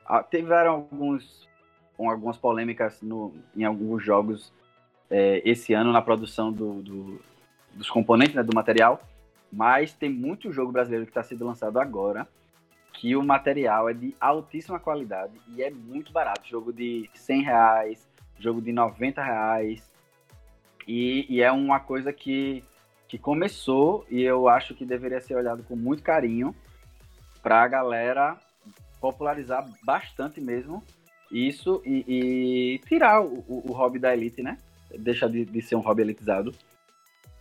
Speaker 4: Ah, tiveram alguns, algumas polêmicas no, em alguns jogos é, esse ano na produção do, do- dos componentes né, do material, mas tem muito jogo brasileiro que está sendo lançado agora que o material é de altíssima qualidade e é muito barato. Jogo de 100 reais, jogo de 90 reais. E, e é uma coisa que, que começou e eu acho que deveria ser olhado com muito carinho para a galera popularizar bastante mesmo isso e, e tirar o, o- o hobby da elite, né? Deixar de, de ser um hobby elitizado.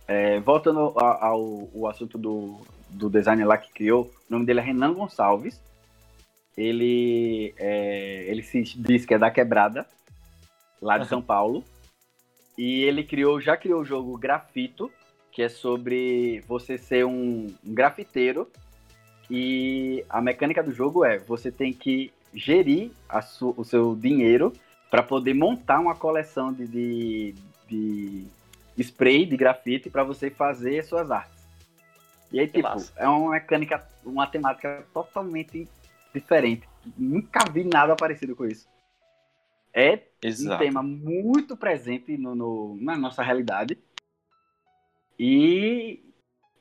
Speaker 4: É, voltando ao, ao assunto do, do designer lá que criou, o nome dele é Renan Gonçalves. Ele, é, ele se diz que é da quebrada, lá de São Paulo. E ele criou, já criou o jogo Grafito, que é sobre você ser um, um grafiteiro. E a mecânica do jogo é, você tem que gerir o seu dinheiro para poder montar uma coleção de, de, de spray de grafite para você fazer suas artes. E aí,
Speaker 3: Que
Speaker 4: tipo,
Speaker 3: massa.
Speaker 4: é uma mecânica, uma temática totalmente diferente. Nunca vi nada parecido com isso. É um
Speaker 1: Exato.
Speaker 4: tema muito presente no, no- na nossa realidade. E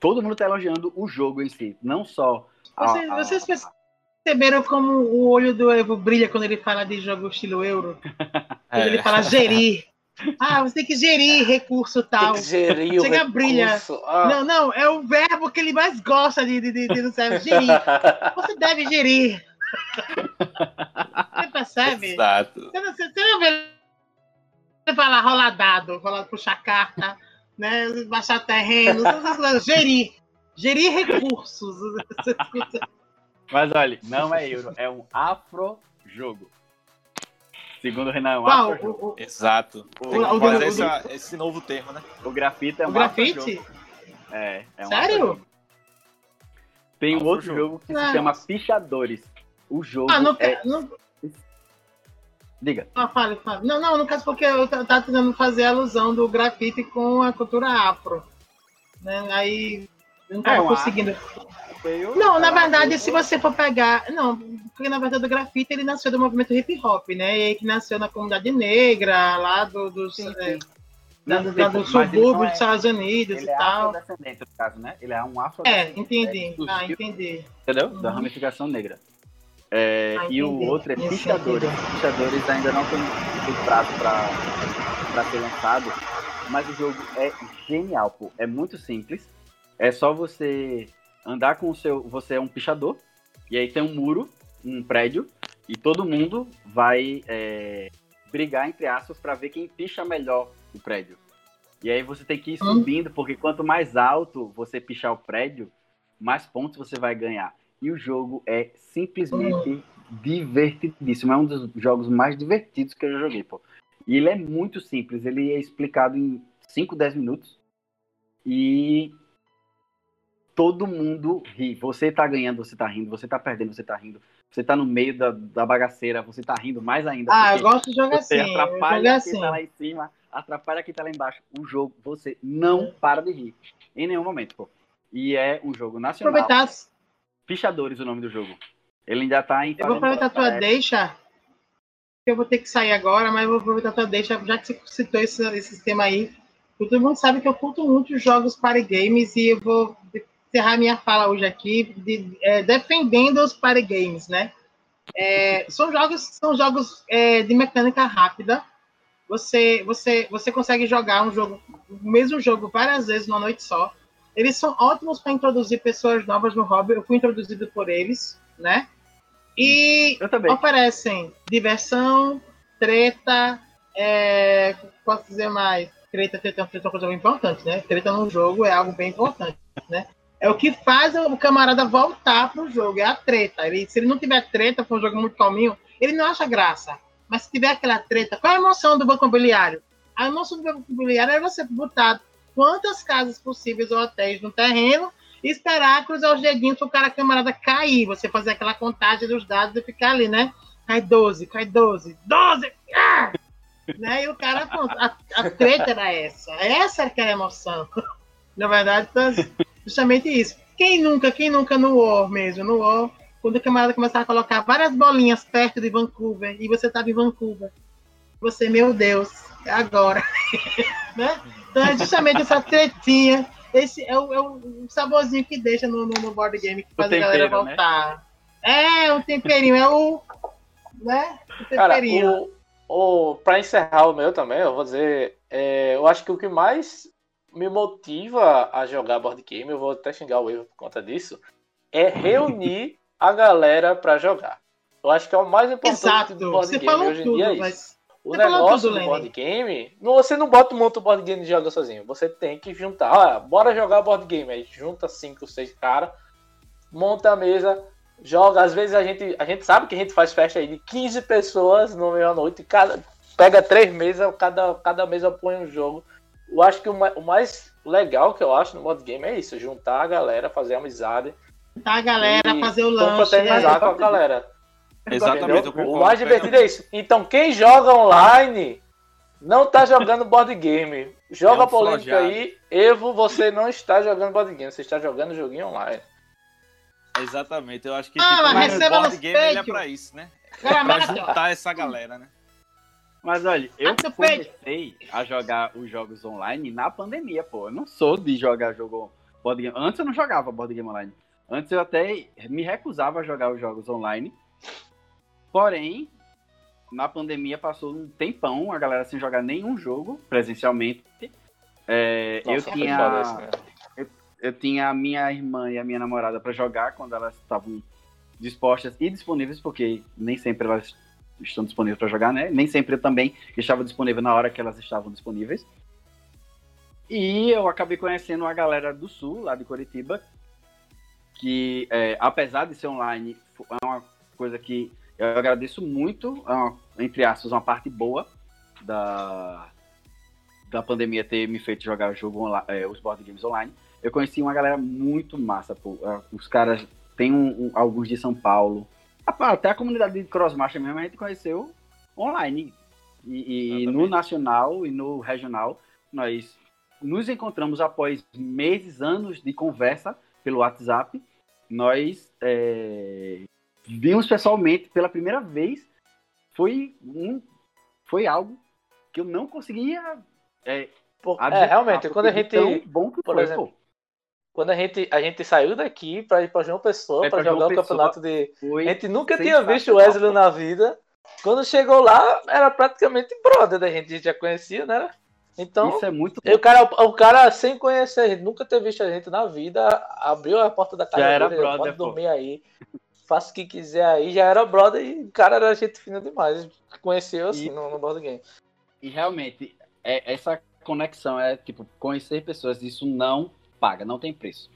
Speaker 4: todo mundo está elogiando o jogo em si, não só a,
Speaker 2: Vocês,
Speaker 4: a-
Speaker 2: vocês, perce- perceberam como o olho do Evo brilha quando ele fala de jogo estilo euro? Quando
Speaker 1: É.
Speaker 2: ele fala gerir. Ah, você tem que gerir recurso
Speaker 3: Tem
Speaker 2: tal.
Speaker 3: que gerir o
Speaker 2: Chega, brilha.
Speaker 3: recurso. Ah.
Speaker 2: Não, não, é o verbo que ele mais gosta de, de, de, de não sei, gerir. Você deve gerir. Você percebe?
Speaker 1: Exato.
Speaker 2: Você não, você não vê ele falar rolar dado, rolar puxar carta, né? Baixar terreno, essas coisas. gerir. Gerir recursos.
Speaker 4: Mas olha, não é euro, é um afro-jogo. Segundo o Renan, é um
Speaker 2: Qual?
Speaker 4: afro-jogo.
Speaker 2: O, o,
Speaker 1: Exato.
Speaker 2: O-
Speaker 1: Tem que
Speaker 2: o-
Speaker 1: fazer
Speaker 2: o-
Speaker 1: essa- esse novo termo, né?
Speaker 4: O grafite é
Speaker 2: o
Speaker 4: um
Speaker 2: grafite?
Speaker 4: afro-jogo. É, é um
Speaker 2: Sério?
Speaker 4: afro-jogo. Tem um outro jogo que
Speaker 2: Não.
Speaker 4: se chama Pichadores. O jogo
Speaker 2: Ah, não
Speaker 4: é...
Speaker 2: Não,
Speaker 4: Diga.
Speaker 2: ah, fale, fale. Não, não, no caso porque eu t- tava tentando fazer alusão do grafite com a cultura afro. Né? Aí eu não tava
Speaker 4: É,
Speaker 2: conseguindo.
Speaker 4: Feio,
Speaker 2: Não, na
Speaker 4: é
Speaker 2: verdade, se você for pegar. Não, porque na verdade o grafite ele nasceu do movimento hip hop, né? E aí que nasceu na comunidade negra, lá do, dos.
Speaker 4: Sim,
Speaker 2: é,
Speaker 4: sim.
Speaker 2: da- da- do
Speaker 4: ele
Speaker 2: subúrbio
Speaker 4: é-
Speaker 2: dos Estados Unidos
Speaker 4: Ele
Speaker 2: e
Speaker 4: é
Speaker 2: tal.
Speaker 4: afrodescendente, no caso, né? Ele é um
Speaker 2: É,
Speaker 4: afrodescendente.
Speaker 2: entendi.
Speaker 4: do
Speaker 2: Ah, entendi.
Speaker 4: Entendeu?
Speaker 2: Uhum.
Speaker 4: Da ramificação negra. É,
Speaker 2: Ah,
Speaker 4: e o outro é
Speaker 2: Esse
Speaker 4: Pichadores. Pichadores ainda não tem, tem prazo pra, pra ser lançado, mas o jogo é genial, pô. É muito simples. É só você andar com o seu. Você é um pichador, e aí tem um muro, um prédio, e todo mundo vai é, brigar, entre aspas, pra ver quem picha melhor o prédio. E aí você tem que ir
Speaker 2: Hum.
Speaker 4: subindo, porque quanto mais alto você pichar o prédio, mais pontos você vai ganhar. E o jogo é simplesmente divertidíssimo. É um dos jogos mais divertidos que eu já joguei, pô. E ele é muito simples. Ele é explicado em 5, 10 minutos. E todo mundo ri. Você tá ganhando, você tá rindo. Você tá perdendo, você tá rindo. Você tá no meio da, da bagaceira, você tá rindo mais ainda.
Speaker 2: Ah, eu gosto de jogar
Speaker 4: você
Speaker 2: assim. Jogo
Speaker 4: atrapalha quem
Speaker 2: assim.
Speaker 4: tá lá em cima, atrapalha quem tá lá embaixo. O jogo, você não para de rir. Em nenhum momento, pô. E é um jogo nacional.
Speaker 2: Aproveitar,
Speaker 4: Pichadores o nome do jogo. Ele ainda tá em.
Speaker 2: eu vou aproveitar a tua deixa. Eu vou ter que sair agora, mas eu vou aproveitar a tua deixa, já que você citou esse, esse tema aí. Todo mundo sabe que eu curto muito os jogos party games e eu vou encerrar minha fala hoje aqui de- é, defendendo os party games, né? É, são jogos, são jogos é, de mecânica rápida. Você, você, você consegue jogar um jogo, o mesmo jogo várias vezes numa noite só. Eles são ótimos para introduzir pessoas novas no hobby. Eu fui introduzido por eles, né? E oferecem diversão, treta, é, posso dizer mais, treta, treta, treta é uma coisa bem importante, né? Treta no jogo é algo bem importante, né? É o que faz o camarada voltar pro jogo, é a treta. Ele, se ele não tiver treta, for um jogo muito calminho, ele não acha graça. Mas se tiver aquela treta, qual é a emoção do banco imobiliário? A emoção do banco imobiliário é você botar quantas casas possíveis ou hotéis no terreno e esperar cruzar os dedinhos para o cara camarada cair. Você fazer aquela contagem dos dados e ficar ali, né? Cai 12, cai 12, 12! Ah! né? E o cara, pronto, a, a treta era essa. Essa era aquela emoção. Na verdade, justamente isso. Quem nunca, quem nunca no War mesmo, no War, quando o camarada começava a colocar várias bolinhas perto de Vancouver e você estava em Vancouver, você, meu Deus, é agora. né? Então é justamente essa tretinha. Esse é o, é o saborzinho que deixa no, no, no board game que faz a galera
Speaker 4: tempero, né?
Speaker 2: voltar. É, o temperinho, é o. Né? O
Speaker 3: Cara,
Speaker 2: temperinho.
Speaker 3: o, o, pra encerrar o meu também, eu vou dizer, é, eu acho que o que mais me motiva a jogar board game, eu vou até xingar o erro por conta disso, é reunir a galera pra jogar. Eu acho que é o mais importante
Speaker 2: Exato.
Speaker 3: do board
Speaker 2: Você
Speaker 3: game
Speaker 2: falou
Speaker 3: hoje em
Speaker 2: tudo,
Speaker 3: dia é isso.
Speaker 2: mas.
Speaker 3: O
Speaker 2: Você
Speaker 3: negócio do
Speaker 2: Lenny.
Speaker 3: board game, você não bota um monte de board game e joga sozinho. Você tem que juntar. Olha, bora jogar board game. Aí junta cinco, seis caras, monta a mesa, joga. Às vezes a gente, a gente sabe que a gente faz festa aí de 15 pessoas no meio noite. Cada, pega três mesas, cada, cada mesa põe um jogo. Eu acho que o, ma- o mais legal que eu acho no board game é isso: juntar a galera, fazer amizade.
Speaker 2: Tá a galera
Speaker 3: e
Speaker 2: fazer o lanche.
Speaker 3: confraternizar
Speaker 2: né?
Speaker 3: com a galera.
Speaker 1: Exatamente.
Speaker 3: O mais divertido é isso. Então, quem joga online não tá jogando board game. Joga
Speaker 1: É um
Speaker 3: a polêmica
Speaker 1: flojado.
Speaker 3: aí. Evo, você não está jogando board game, você está jogando joguinho online.
Speaker 1: Exatamente, eu acho que
Speaker 2: Ah,
Speaker 1: tipo, o board game ele é pra isso, né?
Speaker 2: Agora,
Speaker 1: Pra
Speaker 2: mas-
Speaker 1: juntar essa galera, né?
Speaker 4: Mas olha, eu
Speaker 2: Ah, peito.
Speaker 4: comecei a jogar os jogos online na pandemia, pô. Eu não sou de jogar jogo board game. Antes eu não jogava board game online. Antes eu até me recusava a jogar os jogos online. Porém, na pandemia passou um tempão a galera sem jogar nenhum jogo presencialmente. É,
Speaker 3: Nossa,
Speaker 4: eu tinha
Speaker 3: né?
Speaker 4: eu tinha a minha irmã e a minha namorada para jogar quando elas estavam dispostas e disponíveis, porque nem sempre elas estão disponíveis para jogar, né? Nem sempre eu também estava disponível na hora que elas estavam disponíveis. E eu acabei conhecendo a galera do Sul, lá de Curitiba, que é, apesar de ser online, é uma coisa que eu agradeço muito, é entre aspas, uma parte boa da, da pandemia ter me feito jogar o jogo é, os board games online. Eu conheci uma galera muito massa, pô. É, Os caras tem um, um- alguns de São Paulo. Até a comunidade de Crossmarcha mesmo a gente conheceu online. E, e no nacional e no regional, nós nos encontramos após meses, anos de conversa pelo WhatsApp. Nós é, vimos pessoalmente pela primeira vez. Foi, um, foi algo que eu não conseguia. É,
Speaker 3: Pô, é, realmente, quando a gente.
Speaker 4: bom que
Speaker 3: por
Speaker 4: foi,
Speaker 3: exemplo,
Speaker 4: pô.
Speaker 3: Quando a gente, a gente saiu daqui pra ir pra João Pessoa
Speaker 4: É,
Speaker 3: pra jogar o campeonato de. A gente nunca tinha visto o Wesley na vida. Quando chegou lá, era praticamente brother da gente, a gente já conhecia, né? Então,
Speaker 4: Isso é muito
Speaker 3: o cara, o cara, sem conhecer a gente, nunca ter visto a gente na vida, abriu a porta da casa
Speaker 4: Já era
Speaker 3: dele,
Speaker 4: brother,
Speaker 3: pode
Speaker 4: pô.
Speaker 3: dormir aí, faça o que quiser aí, já era brother e o cara era gente fina demais. Conheceu assim
Speaker 4: E-
Speaker 3: no, no board game.
Speaker 4: E realmente, é, essa conexão é tipo, conhecer pessoas, isso não paga, não tem preço.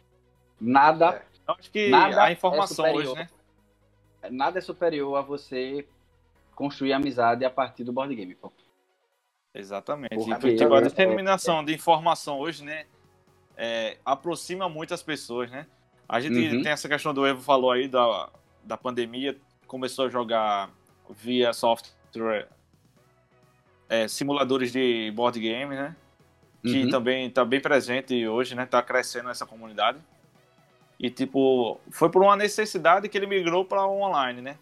Speaker 4: Nada,
Speaker 1: Eu acho que
Speaker 4: Nada
Speaker 1: a informação
Speaker 4: é
Speaker 1: hoje,
Speaker 4: superior.
Speaker 1: né?
Speaker 4: nada é superior a você construir amizade a partir do board game, pô.
Speaker 1: Exatamente.
Speaker 4: Porque,
Speaker 1: E, tipo, a
Speaker 4: é,
Speaker 1: disseminação de informação hoje, né? é, aproxima muitas pessoas, né? A gente
Speaker 4: Uhum.
Speaker 1: tem essa questão do Evo falou aí da, da pandemia, começou a jogar via software é, simuladores de board game, né? Que
Speaker 4: Uhum.
Speaker 1: também está bem presente hoje, né? Tá crescendo essa comunidade. E, tipo, foi por uma necessidade que ele migrou para online, né?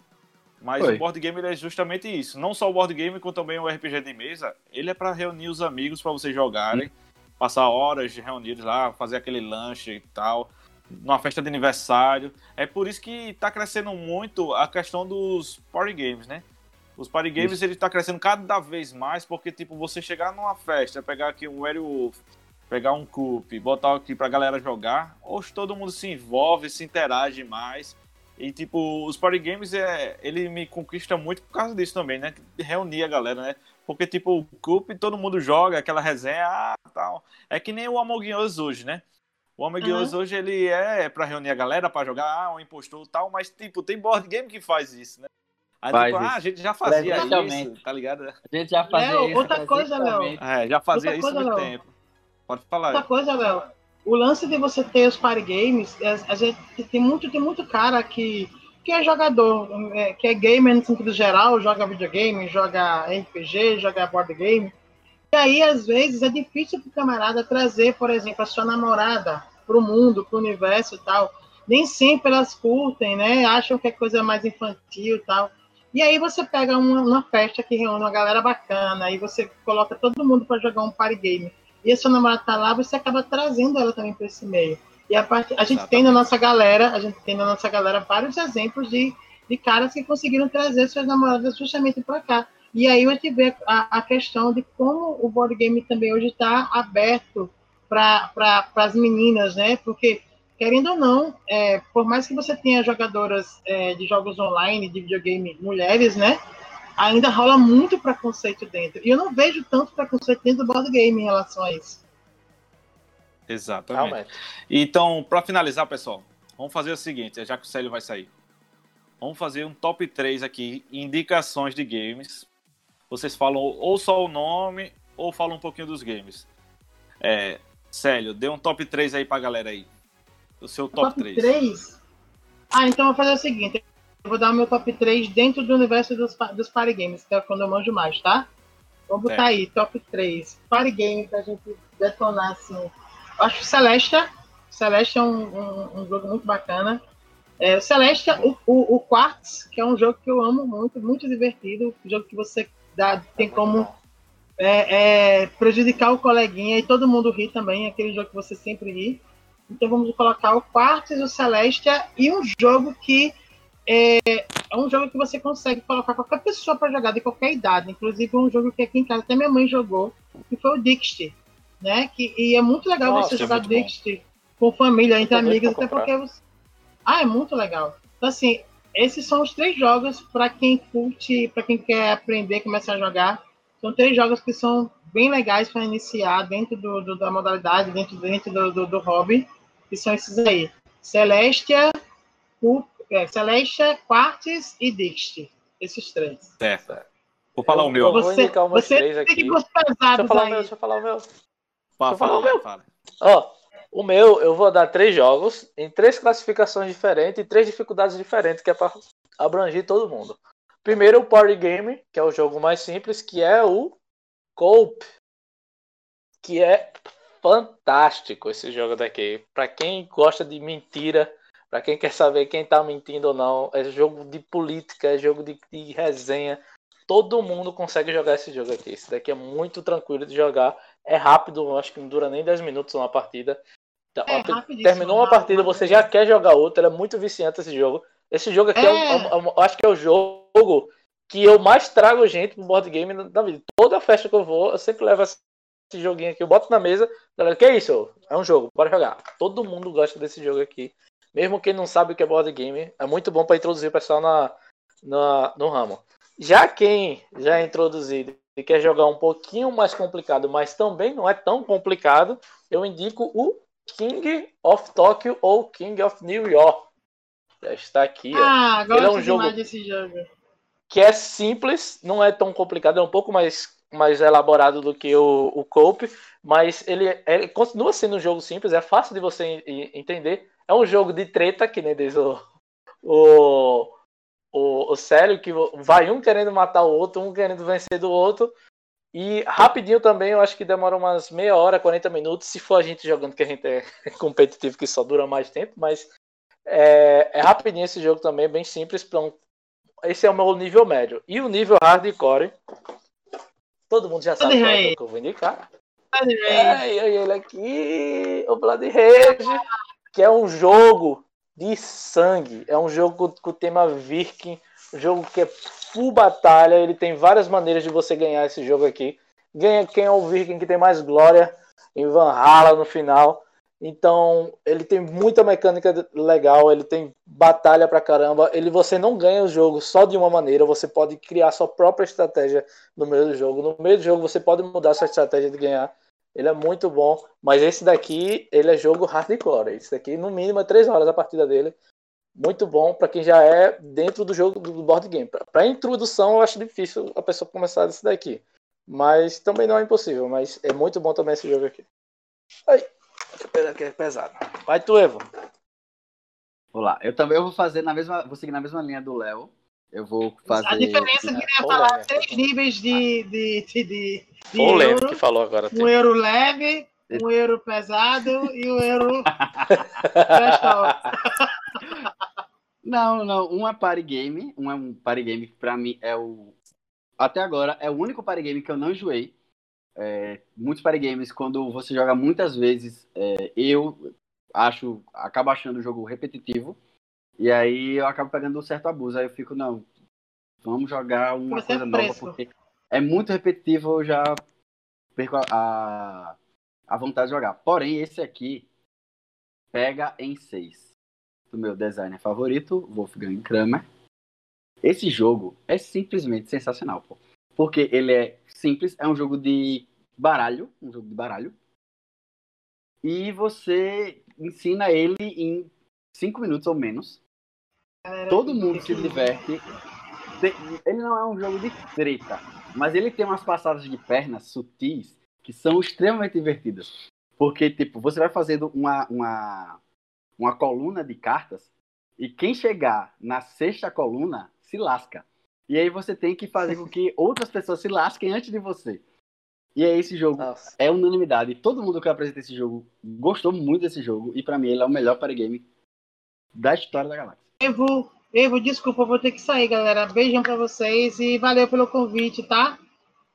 Speaker 1: Mas
Speaker 4: Foi.
Speaker 1: o board game é justamente isso. Não só o board game, como também o RPG de mesa. Ele é para reunir os amigos para vocês jogarem, passar horas reunidos lá, fazer aquele lanche e tal, numa festa de aniversário. É por isso que tá crescendo muito a questão dos party games, né? Os party games
Speaker 4: Isso.
Speaker 1: ele tá crescendo cada vez mais, porque tipo, você chegar numa festa, pegar aqui um Werewolf, pegar um Coop, botar aqui pra galera jogar, hoje todo mundo se envolve, se interage mais. E, tipo, os party games, é, ele me conquista muito por causa disso também, né? Reunir a galera, né? Porque, tipo, o Coop, todo mundo joga, aquela resenha, ah, tal. É que nem o Among Us hoje, né? O Among
Speaker 2: Uhum.
Speaker 1: Us hoje, ele é pra reunir a galera, pra jogar, ah, um impostor e tal, mas, tipo, tem board game que faz isso, né? Aí,
Speaker 4: Faz
Speaker 1: tipo,
Speaker 4: isso.
Speaker 1: ah, a gente já fazia isso, tá ligado?
Speaker 4: A gente já fazia
Speaker 2: Léo,
Speaker 4: isso
Speaker 2: outra coisa, Léo.
Speaker 1: É, já fazia
Speaker 2: Outra
Speaker 1: isso há
Speaker 2: coisa,
Speaker 1: muito
Speaker 2: Léo.
Speaker 1: tempo. Pode falar.
Speaker 2: Outra coisa, Léo, o lance de você ter os party games, é, a gente tem muito, tem muito cara que, que é jogador, é, que é gamer no sentido geral, joga videogame, joga RPG, joga board game. E aí, às vezes, é difícil para o camarada trazer, por exemplo, a sua namorada para o mundo, para o universo e tal. Nem sempre elas curtem, né? Acham que é coisa mais infantil e tal. E aí você pega uma, uma festa que reúne uma galera bacana, aí você coloca todo mundo para jogar um party game e a sua namorada tá lá, você acaba trazendo ela também para esse meio. E a, parte, a gente tem na nossa galera, a gente tem na nossa galera vários exemplos de, de caras que conseguiram trazer suas namoradas justamente para cá. E aí a gente vê a, a questão de como o board game também hoje está aberto para pra, as meninas, né? Porque, querendo ou não, é, por mais que você tenha jogadoras é, de jogos online, de videogame, mulheres, né? Ainda rola muito preconceito dentro. E eu não vejo tanto preconceito dentro do board game em relação a isso.
Speaker 1: Exatamente.
Speaker 3: Realmente.
Speaker 1: Então, pra finalizar, pessoal, vamos fazer o seguinte, já que o Célio vai sair. Vamos fazer um top 3 aqui, indicações de games. Vocês falam ou só o nome, ou falam um pouquinho dos games. É, Célio, dê um top 3 aí pra galera aí. O seu top, 3.
Speaker 2: 3? Ah, então eu vou fazer o seguinte. Eu vou dar o meu top 3 dentro do universo dos, dos party games, que é quando eu manjo mais, tá? Vamos botar
Speaker 1: Certo.
Speaker 2: aí, top 3. Party game pra gente detonar, assim. Eu acho Celeste. Celeste é um, um, um jogo muito bacana. É, o Celeste, o, o, o Quartz, que é um jogo que eu amo muito, muito divertido. Um jogo que você dá, tem como é, é, prejudicar o coleguinha e todo mundo ri também. É aquele jogo que você sempre ri. Então vamos colocar o Quartz, o Celestia e um jogo que é, é um jogo que você consegue colocar qualquer pessoa para jogar de qualquer idade. Inclusive um jogo que aqui em casa até minha mãe jogou, que foi o Dixie, né? Que, e é muito legal
Speaker 3: Nossa,
Speaker 2: você
Speaker 3: é
Speaker 2: jogar Dixie com família, entre amigos, até porque você... Ah, é muito legal. Então assim, esses são os três jogos para quem curte, para quem quer aprender, começar a jogar. São três jogos que são bem legais para iniciar dentro do, do- da modalidade, dentro, dentro do, do, do hobby, que são esses aí. Celestia, o, é, Celestia, Quartz e Dixie. Esses três.
Speaker 1: Certo. Vou falar o
Speaker 3: Eu
Speaker 1: meu.
Speaker 3: vou
Speaker 2: Você,
Speaker 3: meus
Speaker 2: você
Speaker 3: três
Speaker 2: tem
Speaker 3: aqui.
Speaker 2: que gostar
Speaker 3: Deixa eu falar o
Speaker 2: aí.
Speaker 3: meu, deixa eu falar o meu.
Speaker 1: Fala,
Speaker 3: eu falar o
Speaker 1: fala,
Speaker 3: meu?
Speaker 1: fala.
Speaker 3: Ó, o meu eu vou dar três jogos em três classificações diferentes e três dificuldades diferentes, que é para abranger todo mundo. Primeiro o Party Game, que é o jogo mais simples, que é o Cope, que é fantástico esse jogo daqui. Para quem gosta de mentira, para quem quer saber quem tá mentindo ou não, é jogo de política, é jogo de, de resenha. Todo mundo consegue jogar esse jogo aqui. Esse daqui é muito tranquilo de jogar. É rápido, acho que não dura nem 10 minutos uma partida. Então,
Speaker 2: É,
Speaker 3: terminou uma partida, você já quer jogar outra. É muito viciante esse jogo. Esse jogo aqui é, o-
Speaker 2: É.
Speaker 3: é o- eu acho que é o jogo que eu mais trago gente pro board game na vida. Toda festa que eu vou, eu sempre levo esse joguinho aqui. Eu boto na mesa, galera, que isso? É um jogo, bora jogar. Todo mundo gosta desse jogo aqui. Mesmo quem não sabe o que é board game, é muito bom para introduzir o pessoal na, na, no ramo. Já quem já é introduzido e quer jogar um pouquinho mais complicado, mas também não é tão complicado, eu indico o King of Tokyo ou King of New York. Já está aqui, ó
Speaker 2: Ah, gosto
Speaker 3: Ele é um jogo-
Speaker 2: desse jogo.
Speaker 3: que é simples, não é tão complicado, é um pouco mais, mais elaborado do que o, o Cope, mas ele, ele continua sendo um jogo simples, é fácil de você en- entender. É um jogo de treta, que nem diz o, o, o, o Célio, que vai um querendo matar o outro, um querendo vencer do outro. E rapidinho também, eu acho que demora umas meia hora, 40 minutos, se for a gente jogando, que a gente é competitivo, que só dura mais tempo, mas é, é rapidinho esse jogo também, bem simples, um esse é o meu nível médio. E o nível hardcore, todo mundo já sabe qual é que eu vou indicar. É, e ele aqui, o Blood Rage, que é um jogo de sangue. É um jogo com o tema Viking, um jogo que é full batalha. Ele tem várias maneiras de você ganhar esse jogo aqui. Ganha quem é o Viking que tem mais glória em Valhalla no final. Então, ele tem muita mecânica legal, ele tem batalha pra caramba. Ele você não ganha o jogo só de uma maneira, você pode criar sua própria estratégia no meio do jogo. No meio do jogo você pode mudar sua estratégia de ganhar. Ele é muito bom, mas esse daqui, ele é jogo hardcore. Esse daqui, no mínimo, é 3 horas a partida dele. Muito bom pra quem já é dentro do jogo do board game. Pra- Pra introdução, eu acho difícil a pessoa começar desse daqui. Mas também não é impossível, mas é muito bom também esse jogo aqui. Ai, que é pesado. Vai tu, Evo.
Speaker 4: Vou lá. Eu também vou fazer na mesma. Vou seguir na mesma linha do Léo. Eu vou fazer.
Speaker 2: A diferença é que ia
Speaker 3: Polêmica.
Speaker 2: falar três níveis de, de, de, de, de
Speaker 3: Polêmico
Speaker 2: euro.
Speaker 3: que falou agora.
Speaker 2: Um euro leve, um euro pesado e um euro.
Speaker 4: Não, não. Um é party game. Um é um party game que pra mim é o. Até agora é o único party game que eu não enjoei. É, muitos party games, quando você joga muitas vezes, é, eu acho. acabo achando o jogo repetitivo. E aí eu acabo pegando um certo abuso. Aí eu fico, não, vamos jogar uma
Speaker 2: é
Speaker 4: coisa nova, porque é muito repetitivo, eu já perco a, a, a vontade de jogar. Porém, esse aqui pega em seis do meu designer favorito, Wolfgang Kramer. Esse jogo é simplesmente sensacional, pô. Porque ele é simples, é um jogo de baralho, um jogo de baralho. E você ensina ele em cinco minutos ou menos. Todo mundo se diverte. Ele não é um jogo de treta, mas ele tem umas passadas de pernas sutis que são extremamente divertidas. Porque, tipo, você vai fazendo uma, uma, uma coluna de cartas e quem chegar na sexta coluna se lasca. E aí você tem que fazer com que outras pessoas se lasquem antes de você. E aí esse jogo
Speaker 3: Nossa.
Speaker 4: é unanimidade. Todo mundo que eu apresentei esse jogo gostou muito desse jogo. E pra mim ele é o melhor party game da história da galáxia.
Speaker 2: Evo, Evo, desculpa, eu vou ter que sair, galera. Beijão pra vocês e valeu pelo convite, tá?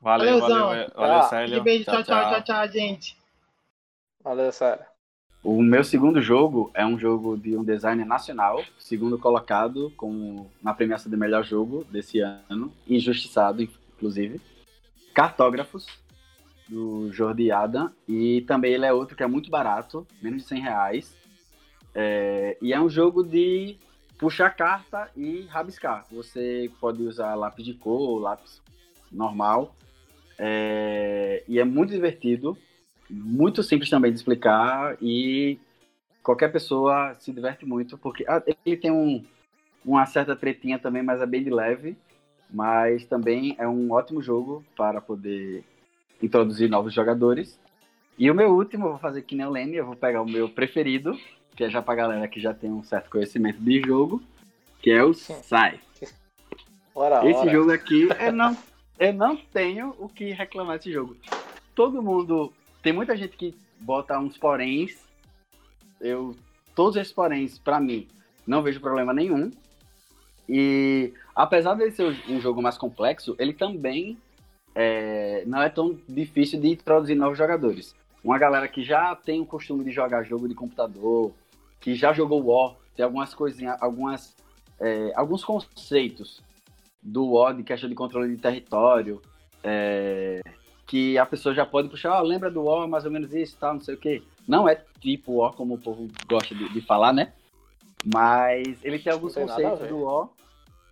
Speaker 1: Valeu,
Speaker 2: Valeuzão.
Speaker 1: valeu, valeu,
Speaker 3: Ah,
Speaker 1: Célio.
Speaker 2: Beijo, tchau, tchau, tchau, tchau, gente.
Speaker 3: Valeu, sério.
Speaker 4: O meu segundo jogo é um jogo de um design nacional, segundo colocado com, na premiação de melhor jogo desse ano, injustiçado, inclusive. Cartógrafos, do Jordi Adam, e também ele é outro que é muito barato, menos de 100 reais. É, e é um jogo de puxar carta e rabiscar. Você pode usar lápis de cor, lápis normal. É, e é muito divertido, muito simples também de explicar e qualquer pessoa se diverte muito, porque ah, ele tem um, uma certa tretinha também, mas é bem de leve. Mas também é um ótimo jogo para poder introduzir novos jogadores. E o meu último, eu vou fazer que nem o Lenny, eu vou pegar o meu preferido, que é já pra galera que já tem um certo conhecimento de jogo, que é o Sai.
Speaker 3: Ora,
Speaker 4: Esse
Speaker 3: ora.
Speaker 4: jogo aqui, eu não, eu não tenho o que reclamar desse jogo. Todo mundo. Tem muita gente que bota uns poréns. Eu. Todos esses poréns, pra mim, não vejo problema nenhum. E apesar dele ser um jogo mais complexo, ele também é, não é tão difícil de introduzir novos jogadores. Uma galera que já tem o costume de jogar jogo de computador, que já jogou War, tem algumas coisinhas, algumas, é, alguns conceitos do War de questão de controle de território, é, que a pessoa já pode puxar, ah, lembra do War, mais ou menos isso, tal, não sei o quê. Não é tipo War como o povo gosta de, de falar, né? Mas ele tem alguns
Speaker 3: tem
Speaker 4: conceitos do War,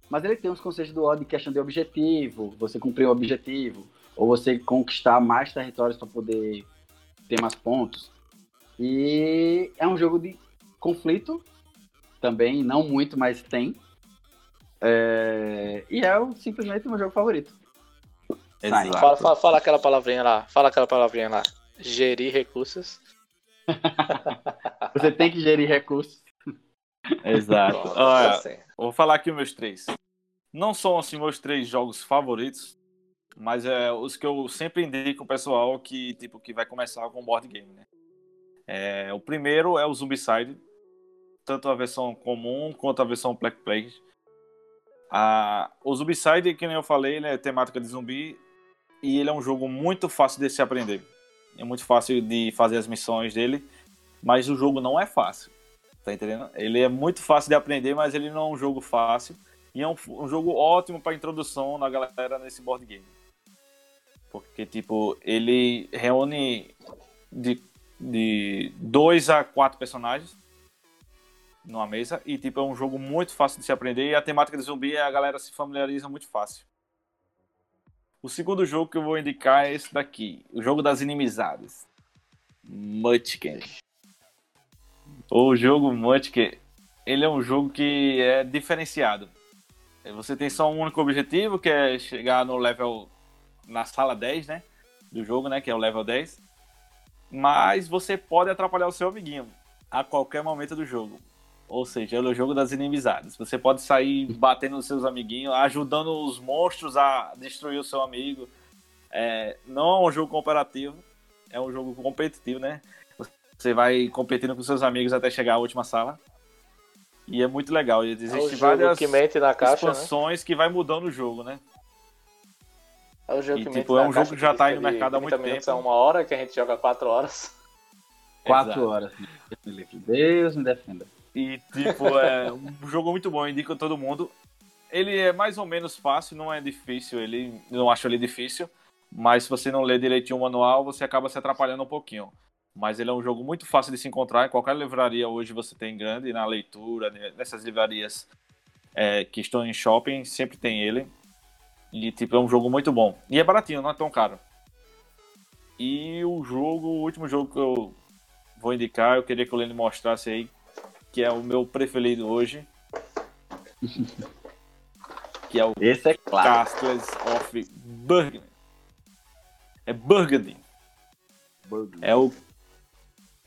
Speaker 4: mas ele tem uns conceitos do War de questão de objetivo, você cumprir um objetivo, ou você conquistar mais territórios para poder ter mais pontos. E é um jogo de conflito, também, não muito, mas tem. É, E é o- simplesmente o meu jogo favorito.
Speaker 1: Exato.
Speaker 3: Fala, fala, fala aquela palavrinha lá. Fala aquela palavrinha lá. Gerir recursos.
Speaker 4: Você tem que gerir recursos.
Speaker 1: Exato. Olha,
Speaker 3: assim.
Speaker 1: vou falar aqui os meus três. Não são assim meus três jogos favoritos, mas é os que eu sempre indico o pessoal que tipo que vai começar com board game, né? É, o primeiro é o Zombicide, tanto a versão comum quanto a versão Black Plague. A, o Zombicide, que nem eu falei, ele é temática de zumbi e ele é um jogo muito fácil de se aprender. É muito fácil de fazer as missões dele, mas o jogo não é fácil. Tá entendendo? Ele é muito fácil de aprender, mas ele não é um jogo fácil. E é um, um jogo ótimo para introdução na galera nesse board game. Porque, tipo, ele reúne de, de dois a quatro personagens numa mesa. E, tipo, é um jogo muito fácil de se aprender. E a temática de zumbi a galera se familiariza muito fácil. O segundo jogo que eu vou indicar é esse daqui. O jogo das inimizadas. Munchkin. O jogo Munchkin, ele é um jogo que é diferenciado. Você tem só um único objetivo, que é chegar no level na sala 10, né, do jogo, né, que é o level 10. Mas você pode atrapalhar o seu amiguinho a qualquer momento do jogo. Ou seja, é o jogo das inimizadas. Você pode sair batendo nos seus amiguinhos, ajudando os monstros a destruir o seu amigo. É, não é um jogo cooperativo, é um jogo competitivo, né? Você vai competindo com seus amigos até chegar à última sala. E é muito legal. E
Speaker 3: É
Speaker 1: Existem
Speaker 3: jogo
Speaker 1: várias
Speaker 3: que mente na caixa, né?
Speaker 1: expansões que vai mudando o jogo, né?
Speaker 3: É o jogo
Speaker 1: E,
Speaker 3: que
Speaker 1: tipo,
Speaker 3: mente
Speaker 1: é
Speaker 3: na
Speaker 1: um
Speaker 3: caixa
Speaker 1: jogo que já
Speaker 3: diz
Speaker 1: tá aí
Speaker 3: é
Speaker 1: no mercado há
Speaker 3: 30
Speaker 1: muito tempo.
Speaker 3: a uma hora, que a gente joga 4 horas.
Speaker 4: Quatro
Speaker 1: Exato.
Speaker 4: horas. Deus me defenda.
Speaker 1: E, tipo, é um jogo muito bom, indico a todo mundo. Ele é mais ou menos fácil, não é difícil, ele não acho ele difícil, mas se você não ler direitinho o manual, você acaba se atrapalhando um pouquinho. Mas ele é um jogo muito fácil de se encontrar, em qualquer livraria hoje você tem grande, na leitura, nessas livrarias é, que estão em shopping, sempre tem ele. E, tipo, é um jogo muito bom. E é baratinho, não é tão caro. E o jogo, o último jogo que eu vou indicar, eu queria que o Lenny mostrasse aí, que é o meu preferido hoje. que é o
Speaker 4: Esse é claro.
Speaker 1: Castles of Burgundy. É Burgundy. É o,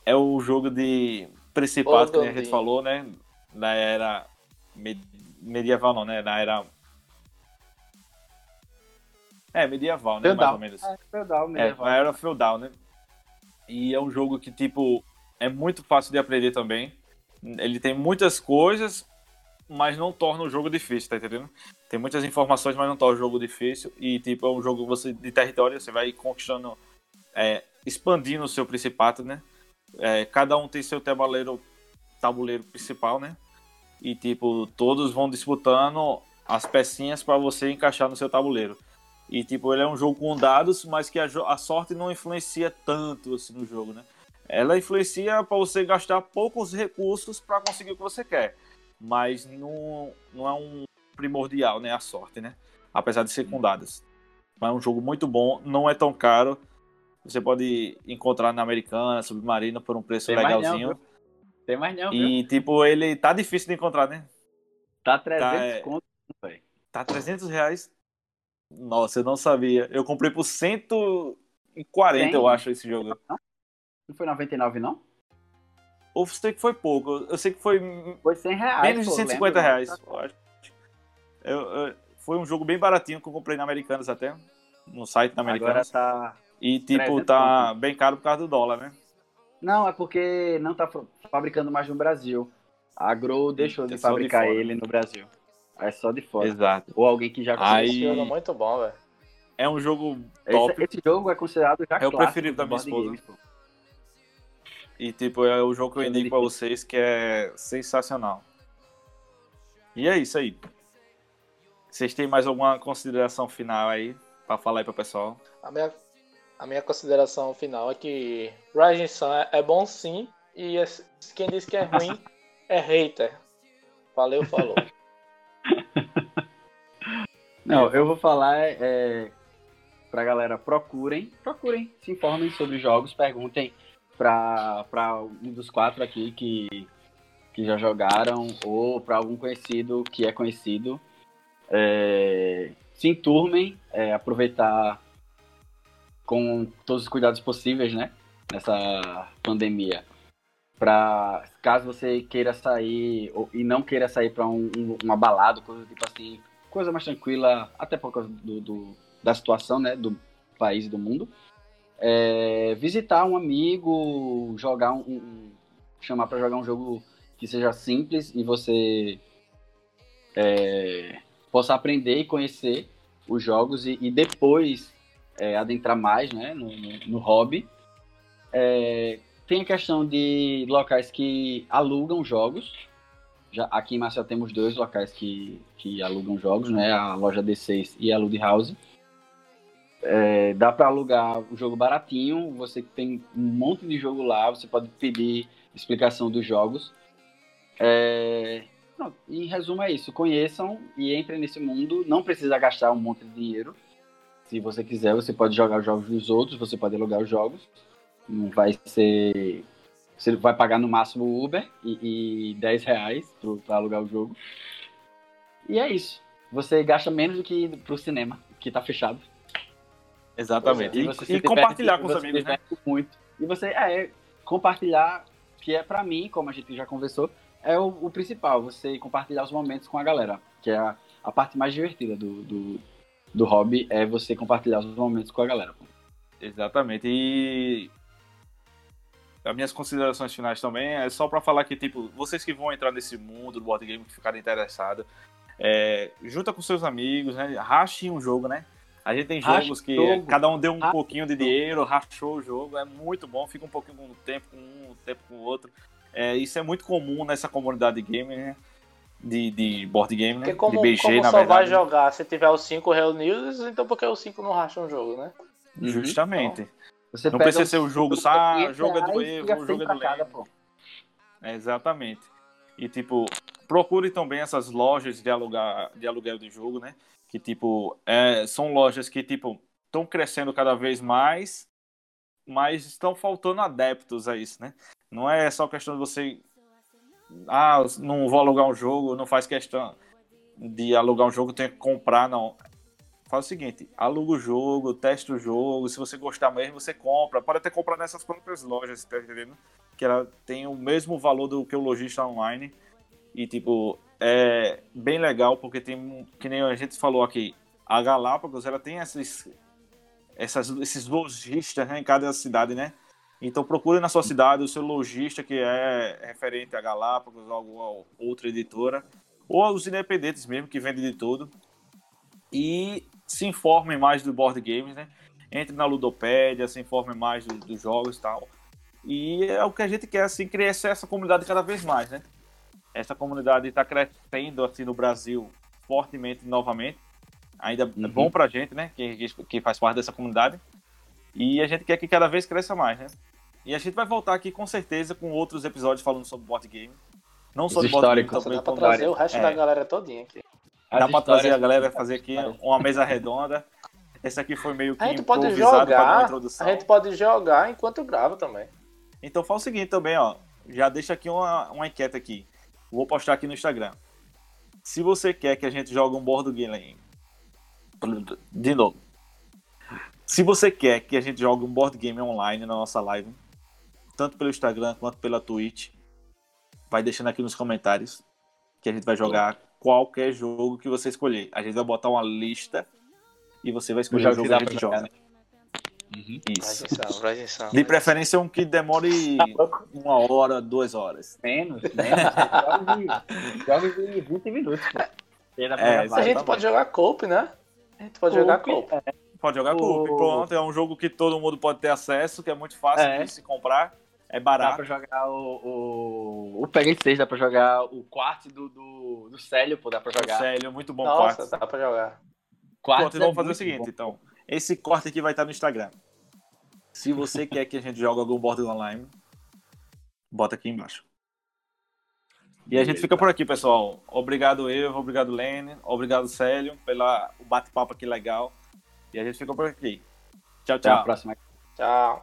Speaker 1: é o jogo de Principado que a gente
Speaker 3: Burgundy.
Speaker 1: falou, né? Na era me- medieval, não, né? Na era. É, medieval, né?
Speaker 4: Feudal.
Speaker 1: Mais ou menos.
Speaker 4: É, feudal,
Speaker 1: É,
Speaker 4: medieval.
Speaker 1: na era feudal, né? E é um jogo que, tipo, é muito fácil de aprender também. Ele tem muitas coisas, mas não torna o jogo difícil, tá entendendo? Tem muitas informações, mas não torna o jogo difícil. E, tipo, é um jogo você, de território, você vai conquistando, é, expandindo o seu principato, né? É, cada um tem seu tabuleiro, tabuleiro principal, né? E tipo, todos vão disputando as pecinhas para você encaixar no seu tabuleiro. E tipo, ele é um jogo com dados, mas que a, a sorte não influencia tanto assim no jogo, né? Ela influencia para você gastar poucos recursos para conseguir o que você quer, mas não, não é um primordial, né? A sorte, né? Apesar de ser com dados. Mas é um jogo muito bom, não é tão caro. Você pode encontrar na Americana, Submarina, por um preço
Speaker 4: Tem mais
Speaker 1: legalzinho.
Speaker 4: não, Tem mais não, viu?
Speaker 1: e tipo, ele tá difícil de encontrar, né?
Speaker 4: Tá 300
Speaker 1: Tá, é.
Speaker 4: conto, velho.
Speaker 1: Tá 300 reais. Nossa, eu não sabia. Eu comprei por 140,
Speaker 4: Tem?
Speaker 1: eu acho, esse jogo.
Speaker 4: Não foi 99, não?
Speaker 1: Ou sei que foi pouco. Eu sei que foi
Speaker 4: Foi 100 reais.
Speaker 1: menos de
Speaker 4: pô,
Speaker 1: 150
Speaker 4: lembra?
Speaker 1: reais. eu acho. Eu- eu- foi um jogo bem baratinho que eu comprei na Americanas até. No site da
Speaker 4: Agora
Speaker 1: Americanas.
Speaker 4: tá...
Speaker 1: E tipo,
Speaker 4: 300
Speaker 1: tá bem caro por causa do dólar, né?
Speaker 4: Não, é porque não tá fa- fabricando mais no Brasil. A Grow deixou de
Speaker 1: É de
Speaker 4: fabricar
Speaker 1: fora.
Speaker 4: ele no Brasil. É só de fora.
Speaker 1: Exato.
Speaker 4: Ou alguém que já
Speaker 1: Aí-
Speaker 3: Esse jogo é muito bom, velho.
Speaker 1: É um jogo
Speaker 4: Esse,
Speaker 1: top.
Speaker 4: esse jogo é considerado já
Speaker 1: É o preferido da minha esposa.
Speaker 4: games, pô.
Speaker 1: E tipo, é o jogo que eu indico pra vocês que é sensacional. E é isso aí. Vocês têm mais alguma consideração final aí pra falar aí pro pessoal?
Speaker 3: A minha, a minha consideração final é que Rising Sun é, é bom sim, e esse- quem diz que é ruim é hater. Valeu, falou.
Speaker 4: Não, eu vou falar é, pra galera, procurem, procurem, se informem sobre jogos, perguntem pra um dos quatro aqui que, que já jogaram, ou pra algum conhecido que é conhecido. É, se enturmem, é, aproveitar com todos os cuidados possíveis, né? Nessa pandemia. Pra, caso você queira sair ou- e não queira sair pra um, um, uma balada, coisa tipo assim, coisa mais tranquila, até por causa do, do- da situação, né, do país e do mundo. É, visitar um amigo, jogar um, um- chamar para jogar um jogo que seja simples e você é, possa aprender e conhecer os jogos e, e depois é, adentrar mais, né, no, no- no hobby. É, tem a questão de locais que alugam jogos, já, aqui em Marcel temos dois locais que, que alugam jogos, né? A loja D6 e a Lud House. É, dá para alugar o jogo baratinho, você tem um monte de jogo lá, você pode pedir explicação dos jogos. É, em resumo é isso, conheçam e entrem nesse mundo, não precisa gastar um monte de dinheiro. Se você quiser, você pode jogar os jogos dos outros, você pode alugar os jogos. Não vai ser você vai pagar no máximo Uber e, e 10 reais pra alugar o jogo. E é isso. Você gasta menos do que pro cinema, que tá fechado.
Speaker 1: Exatamente.
Speaker 4: E
Speaker 1: E,
Speaker 4: você se
Speaker 1: e
Speaker 4: diverte-
Speaker 1: compartilhar com os amigos, né?
Speaker 4: muito. E você, é, compartilhar, que é pra mim, como a gente já conversou, é o, o principal. Você compartilhar os momentos com a galera, que é a, a parte mais divertida do, do, do hobby, é você compartilhar os momentos com a galera.
Speaker 1: Exatamente. E as minhas considerações finais também é só pra falar que, tipo, vocês que vão entrar nesse mundo do board game, que ficarem interessados, é, junta com seus amigos, né? Rachem um jogo, né? A gente tem jogos que
Speaker 4: jogo.
Speaker 1: cada um deu um pouquinho de dinheiro, rachou o jogo, é muito bom, fica um pouquinho com o tempo com um, um tempo com o outro. É, isso é muito comum nessa comunidade de game, né? De, de board game, né?
Speaker 3: Porque como,
Speaker 1: de BG,
Speaker 3: como
Speaker 1: na
Speaker 3: só vai
Speaker 1: verdade.
Speaker 3: jogar se tiver os cinco reunidos, então por que os cinco não racham um jogo, né?
Speaker 1: Justamente.
Speaker 4: Você
Speaker 1: Não
Speaker 4: pega
Speaker 1: precisa ser o jogo,
Speaker 4: um-
Speaker 1: só,
Speaker 4: 500
Speaker 1: jogo é do
Speaker 4: fica
Speaker 1: o
Speaker 4: 100
Speaker 1: jogo é do
Speaker 4: pô.
Speaker 1: É, exatamente. E tipo, procure também essas lojas de alugar, de aluguel de jogo, né? Que tipo, é, são lojas que tipo estão crescendo cada vez mais, mas estão faltando adeptos a isso, né? Não é só questão de você ah, não vou alugar um jogo, não faz questão de alugar um jogo, tenho que comprar, não. Faz o seguinte, aluga o jogo, testa o jogo, se você gostar mesmo, você compra. Pode até comprar nessas próprias lojas, tá entendendo? Que ela tem o mesmo valor do que o lojista online. E, tipo, é bem legal, porque tem, que nem a gente falou aqui, a Galápagos, ela tem esses, essas, esses lojistas né, em cada cidade, né? Então procure na sua cidade o seu lojista que é referente a Galápagos, ou alguma outra editora, ou os independentes mesmo, que vendem de tudo. E se informem mais do board games, né? Entre na Ludopédia, se informem mais do- dos jogos e tal. E é o que a gente quer, assim, crescer essa comunidade cada vez mais, né? Essa comunidade está crescendo, assim, no Brasil fortemente novamente. Ainda é
Speaker 4: Uhum.
Speaker 1: bom pra gente, né? Que, que, faz parte dessa comunidade. E a gente quer que cada vez cresça mais, né? E a gente vai voltar aqui com certeza com outros episódios falando sobre board game. Não só de board game, também
Speaker 3: Dá pra
Speaker 1: como-
Speaker 3: trazer o resto
Speaker 1: É.
Speaker 3: da galera todinha aqui.
Speaker 1: Dá
Speaker 4: As
Speaker 1: pra trazer a galera fazer aqui uma mesa redonda. Esse aqui foi meio que
Speaker 3: A gente pode
Speaker 1: para
Speaker 3: jogar.
Speaker 1: introdução.
Speaker 3: A gente pode jogar enquanto grava também.
Speaker 1: Então faz o seguinte também, ó. Já deixa aqui uma, uma enquete aqui. Vou postar aqui no Instagram. Se você quer que a gente jogue um board game. De novo. Se você quer que a gente jogue um board game online na nossa live, tanto pelo Instagram quanto pela Twitch, vai deixando aqui nos comentários que a gente vai jogar qualquer jogo que você escolher. A gente vai botar uma lista e você vai escolher o jogo
Speaker 4: que
Speaker 1: a gente
Speaker 4: pra jogar,
Speaker 1: joga.
Speaker 4: Uhum.
Speaker 1: Isso. De preferência um que demore uma hora, duas horas.
Speaker 4: Menos, menos. jogos, de, jogos de 20 minutos, dá
Speaker 1: É,
Speaker 3: A gente pode jogar coop, né? A gente pode jogar coop.
Speaker 1: Pode jogar
Speaker 4: O-
Speaker 1: Coop, pronto. É um jogo que todo mundo pode ter acesso, que é muito fácil
Speaker 4: É.
Speaker 1: de se comprar. É
Speaker 4: Dá
Speaker 1: barato.
Speaker 4: pra jogar o, o, o Pega 6, dá pra jogar o quarto do, do, do Célio, pô, dá pra jogar.
Speaker 1: Sério, muito bom
Speaker 3: Nossa,
Speaker 1: quarto.
Speaker 3: dá pra jogar.
Speaker 4: Quartos
Speaker 1: Pronto, então
Speaker 4: é
Speaker 1: vamos fazer o seguinte,
Speaker 4: bom.
Speaker 1: então. Esse corte aqui vai estar no Instagram. Se você quer que a gente jogue algum board online, bota aqui embaixo. E a gente fica por aqui, pessoal. Obrigado, Evo. Obrigado, Lene. Obrigado, Célio, pela o bate-papo aqui legal. E a gente fica por aqui. Tchau,
Speaker 4: Até a
Speaker 1: tchau.
Speaker 4: próxima.
Speaker 3: Tchau.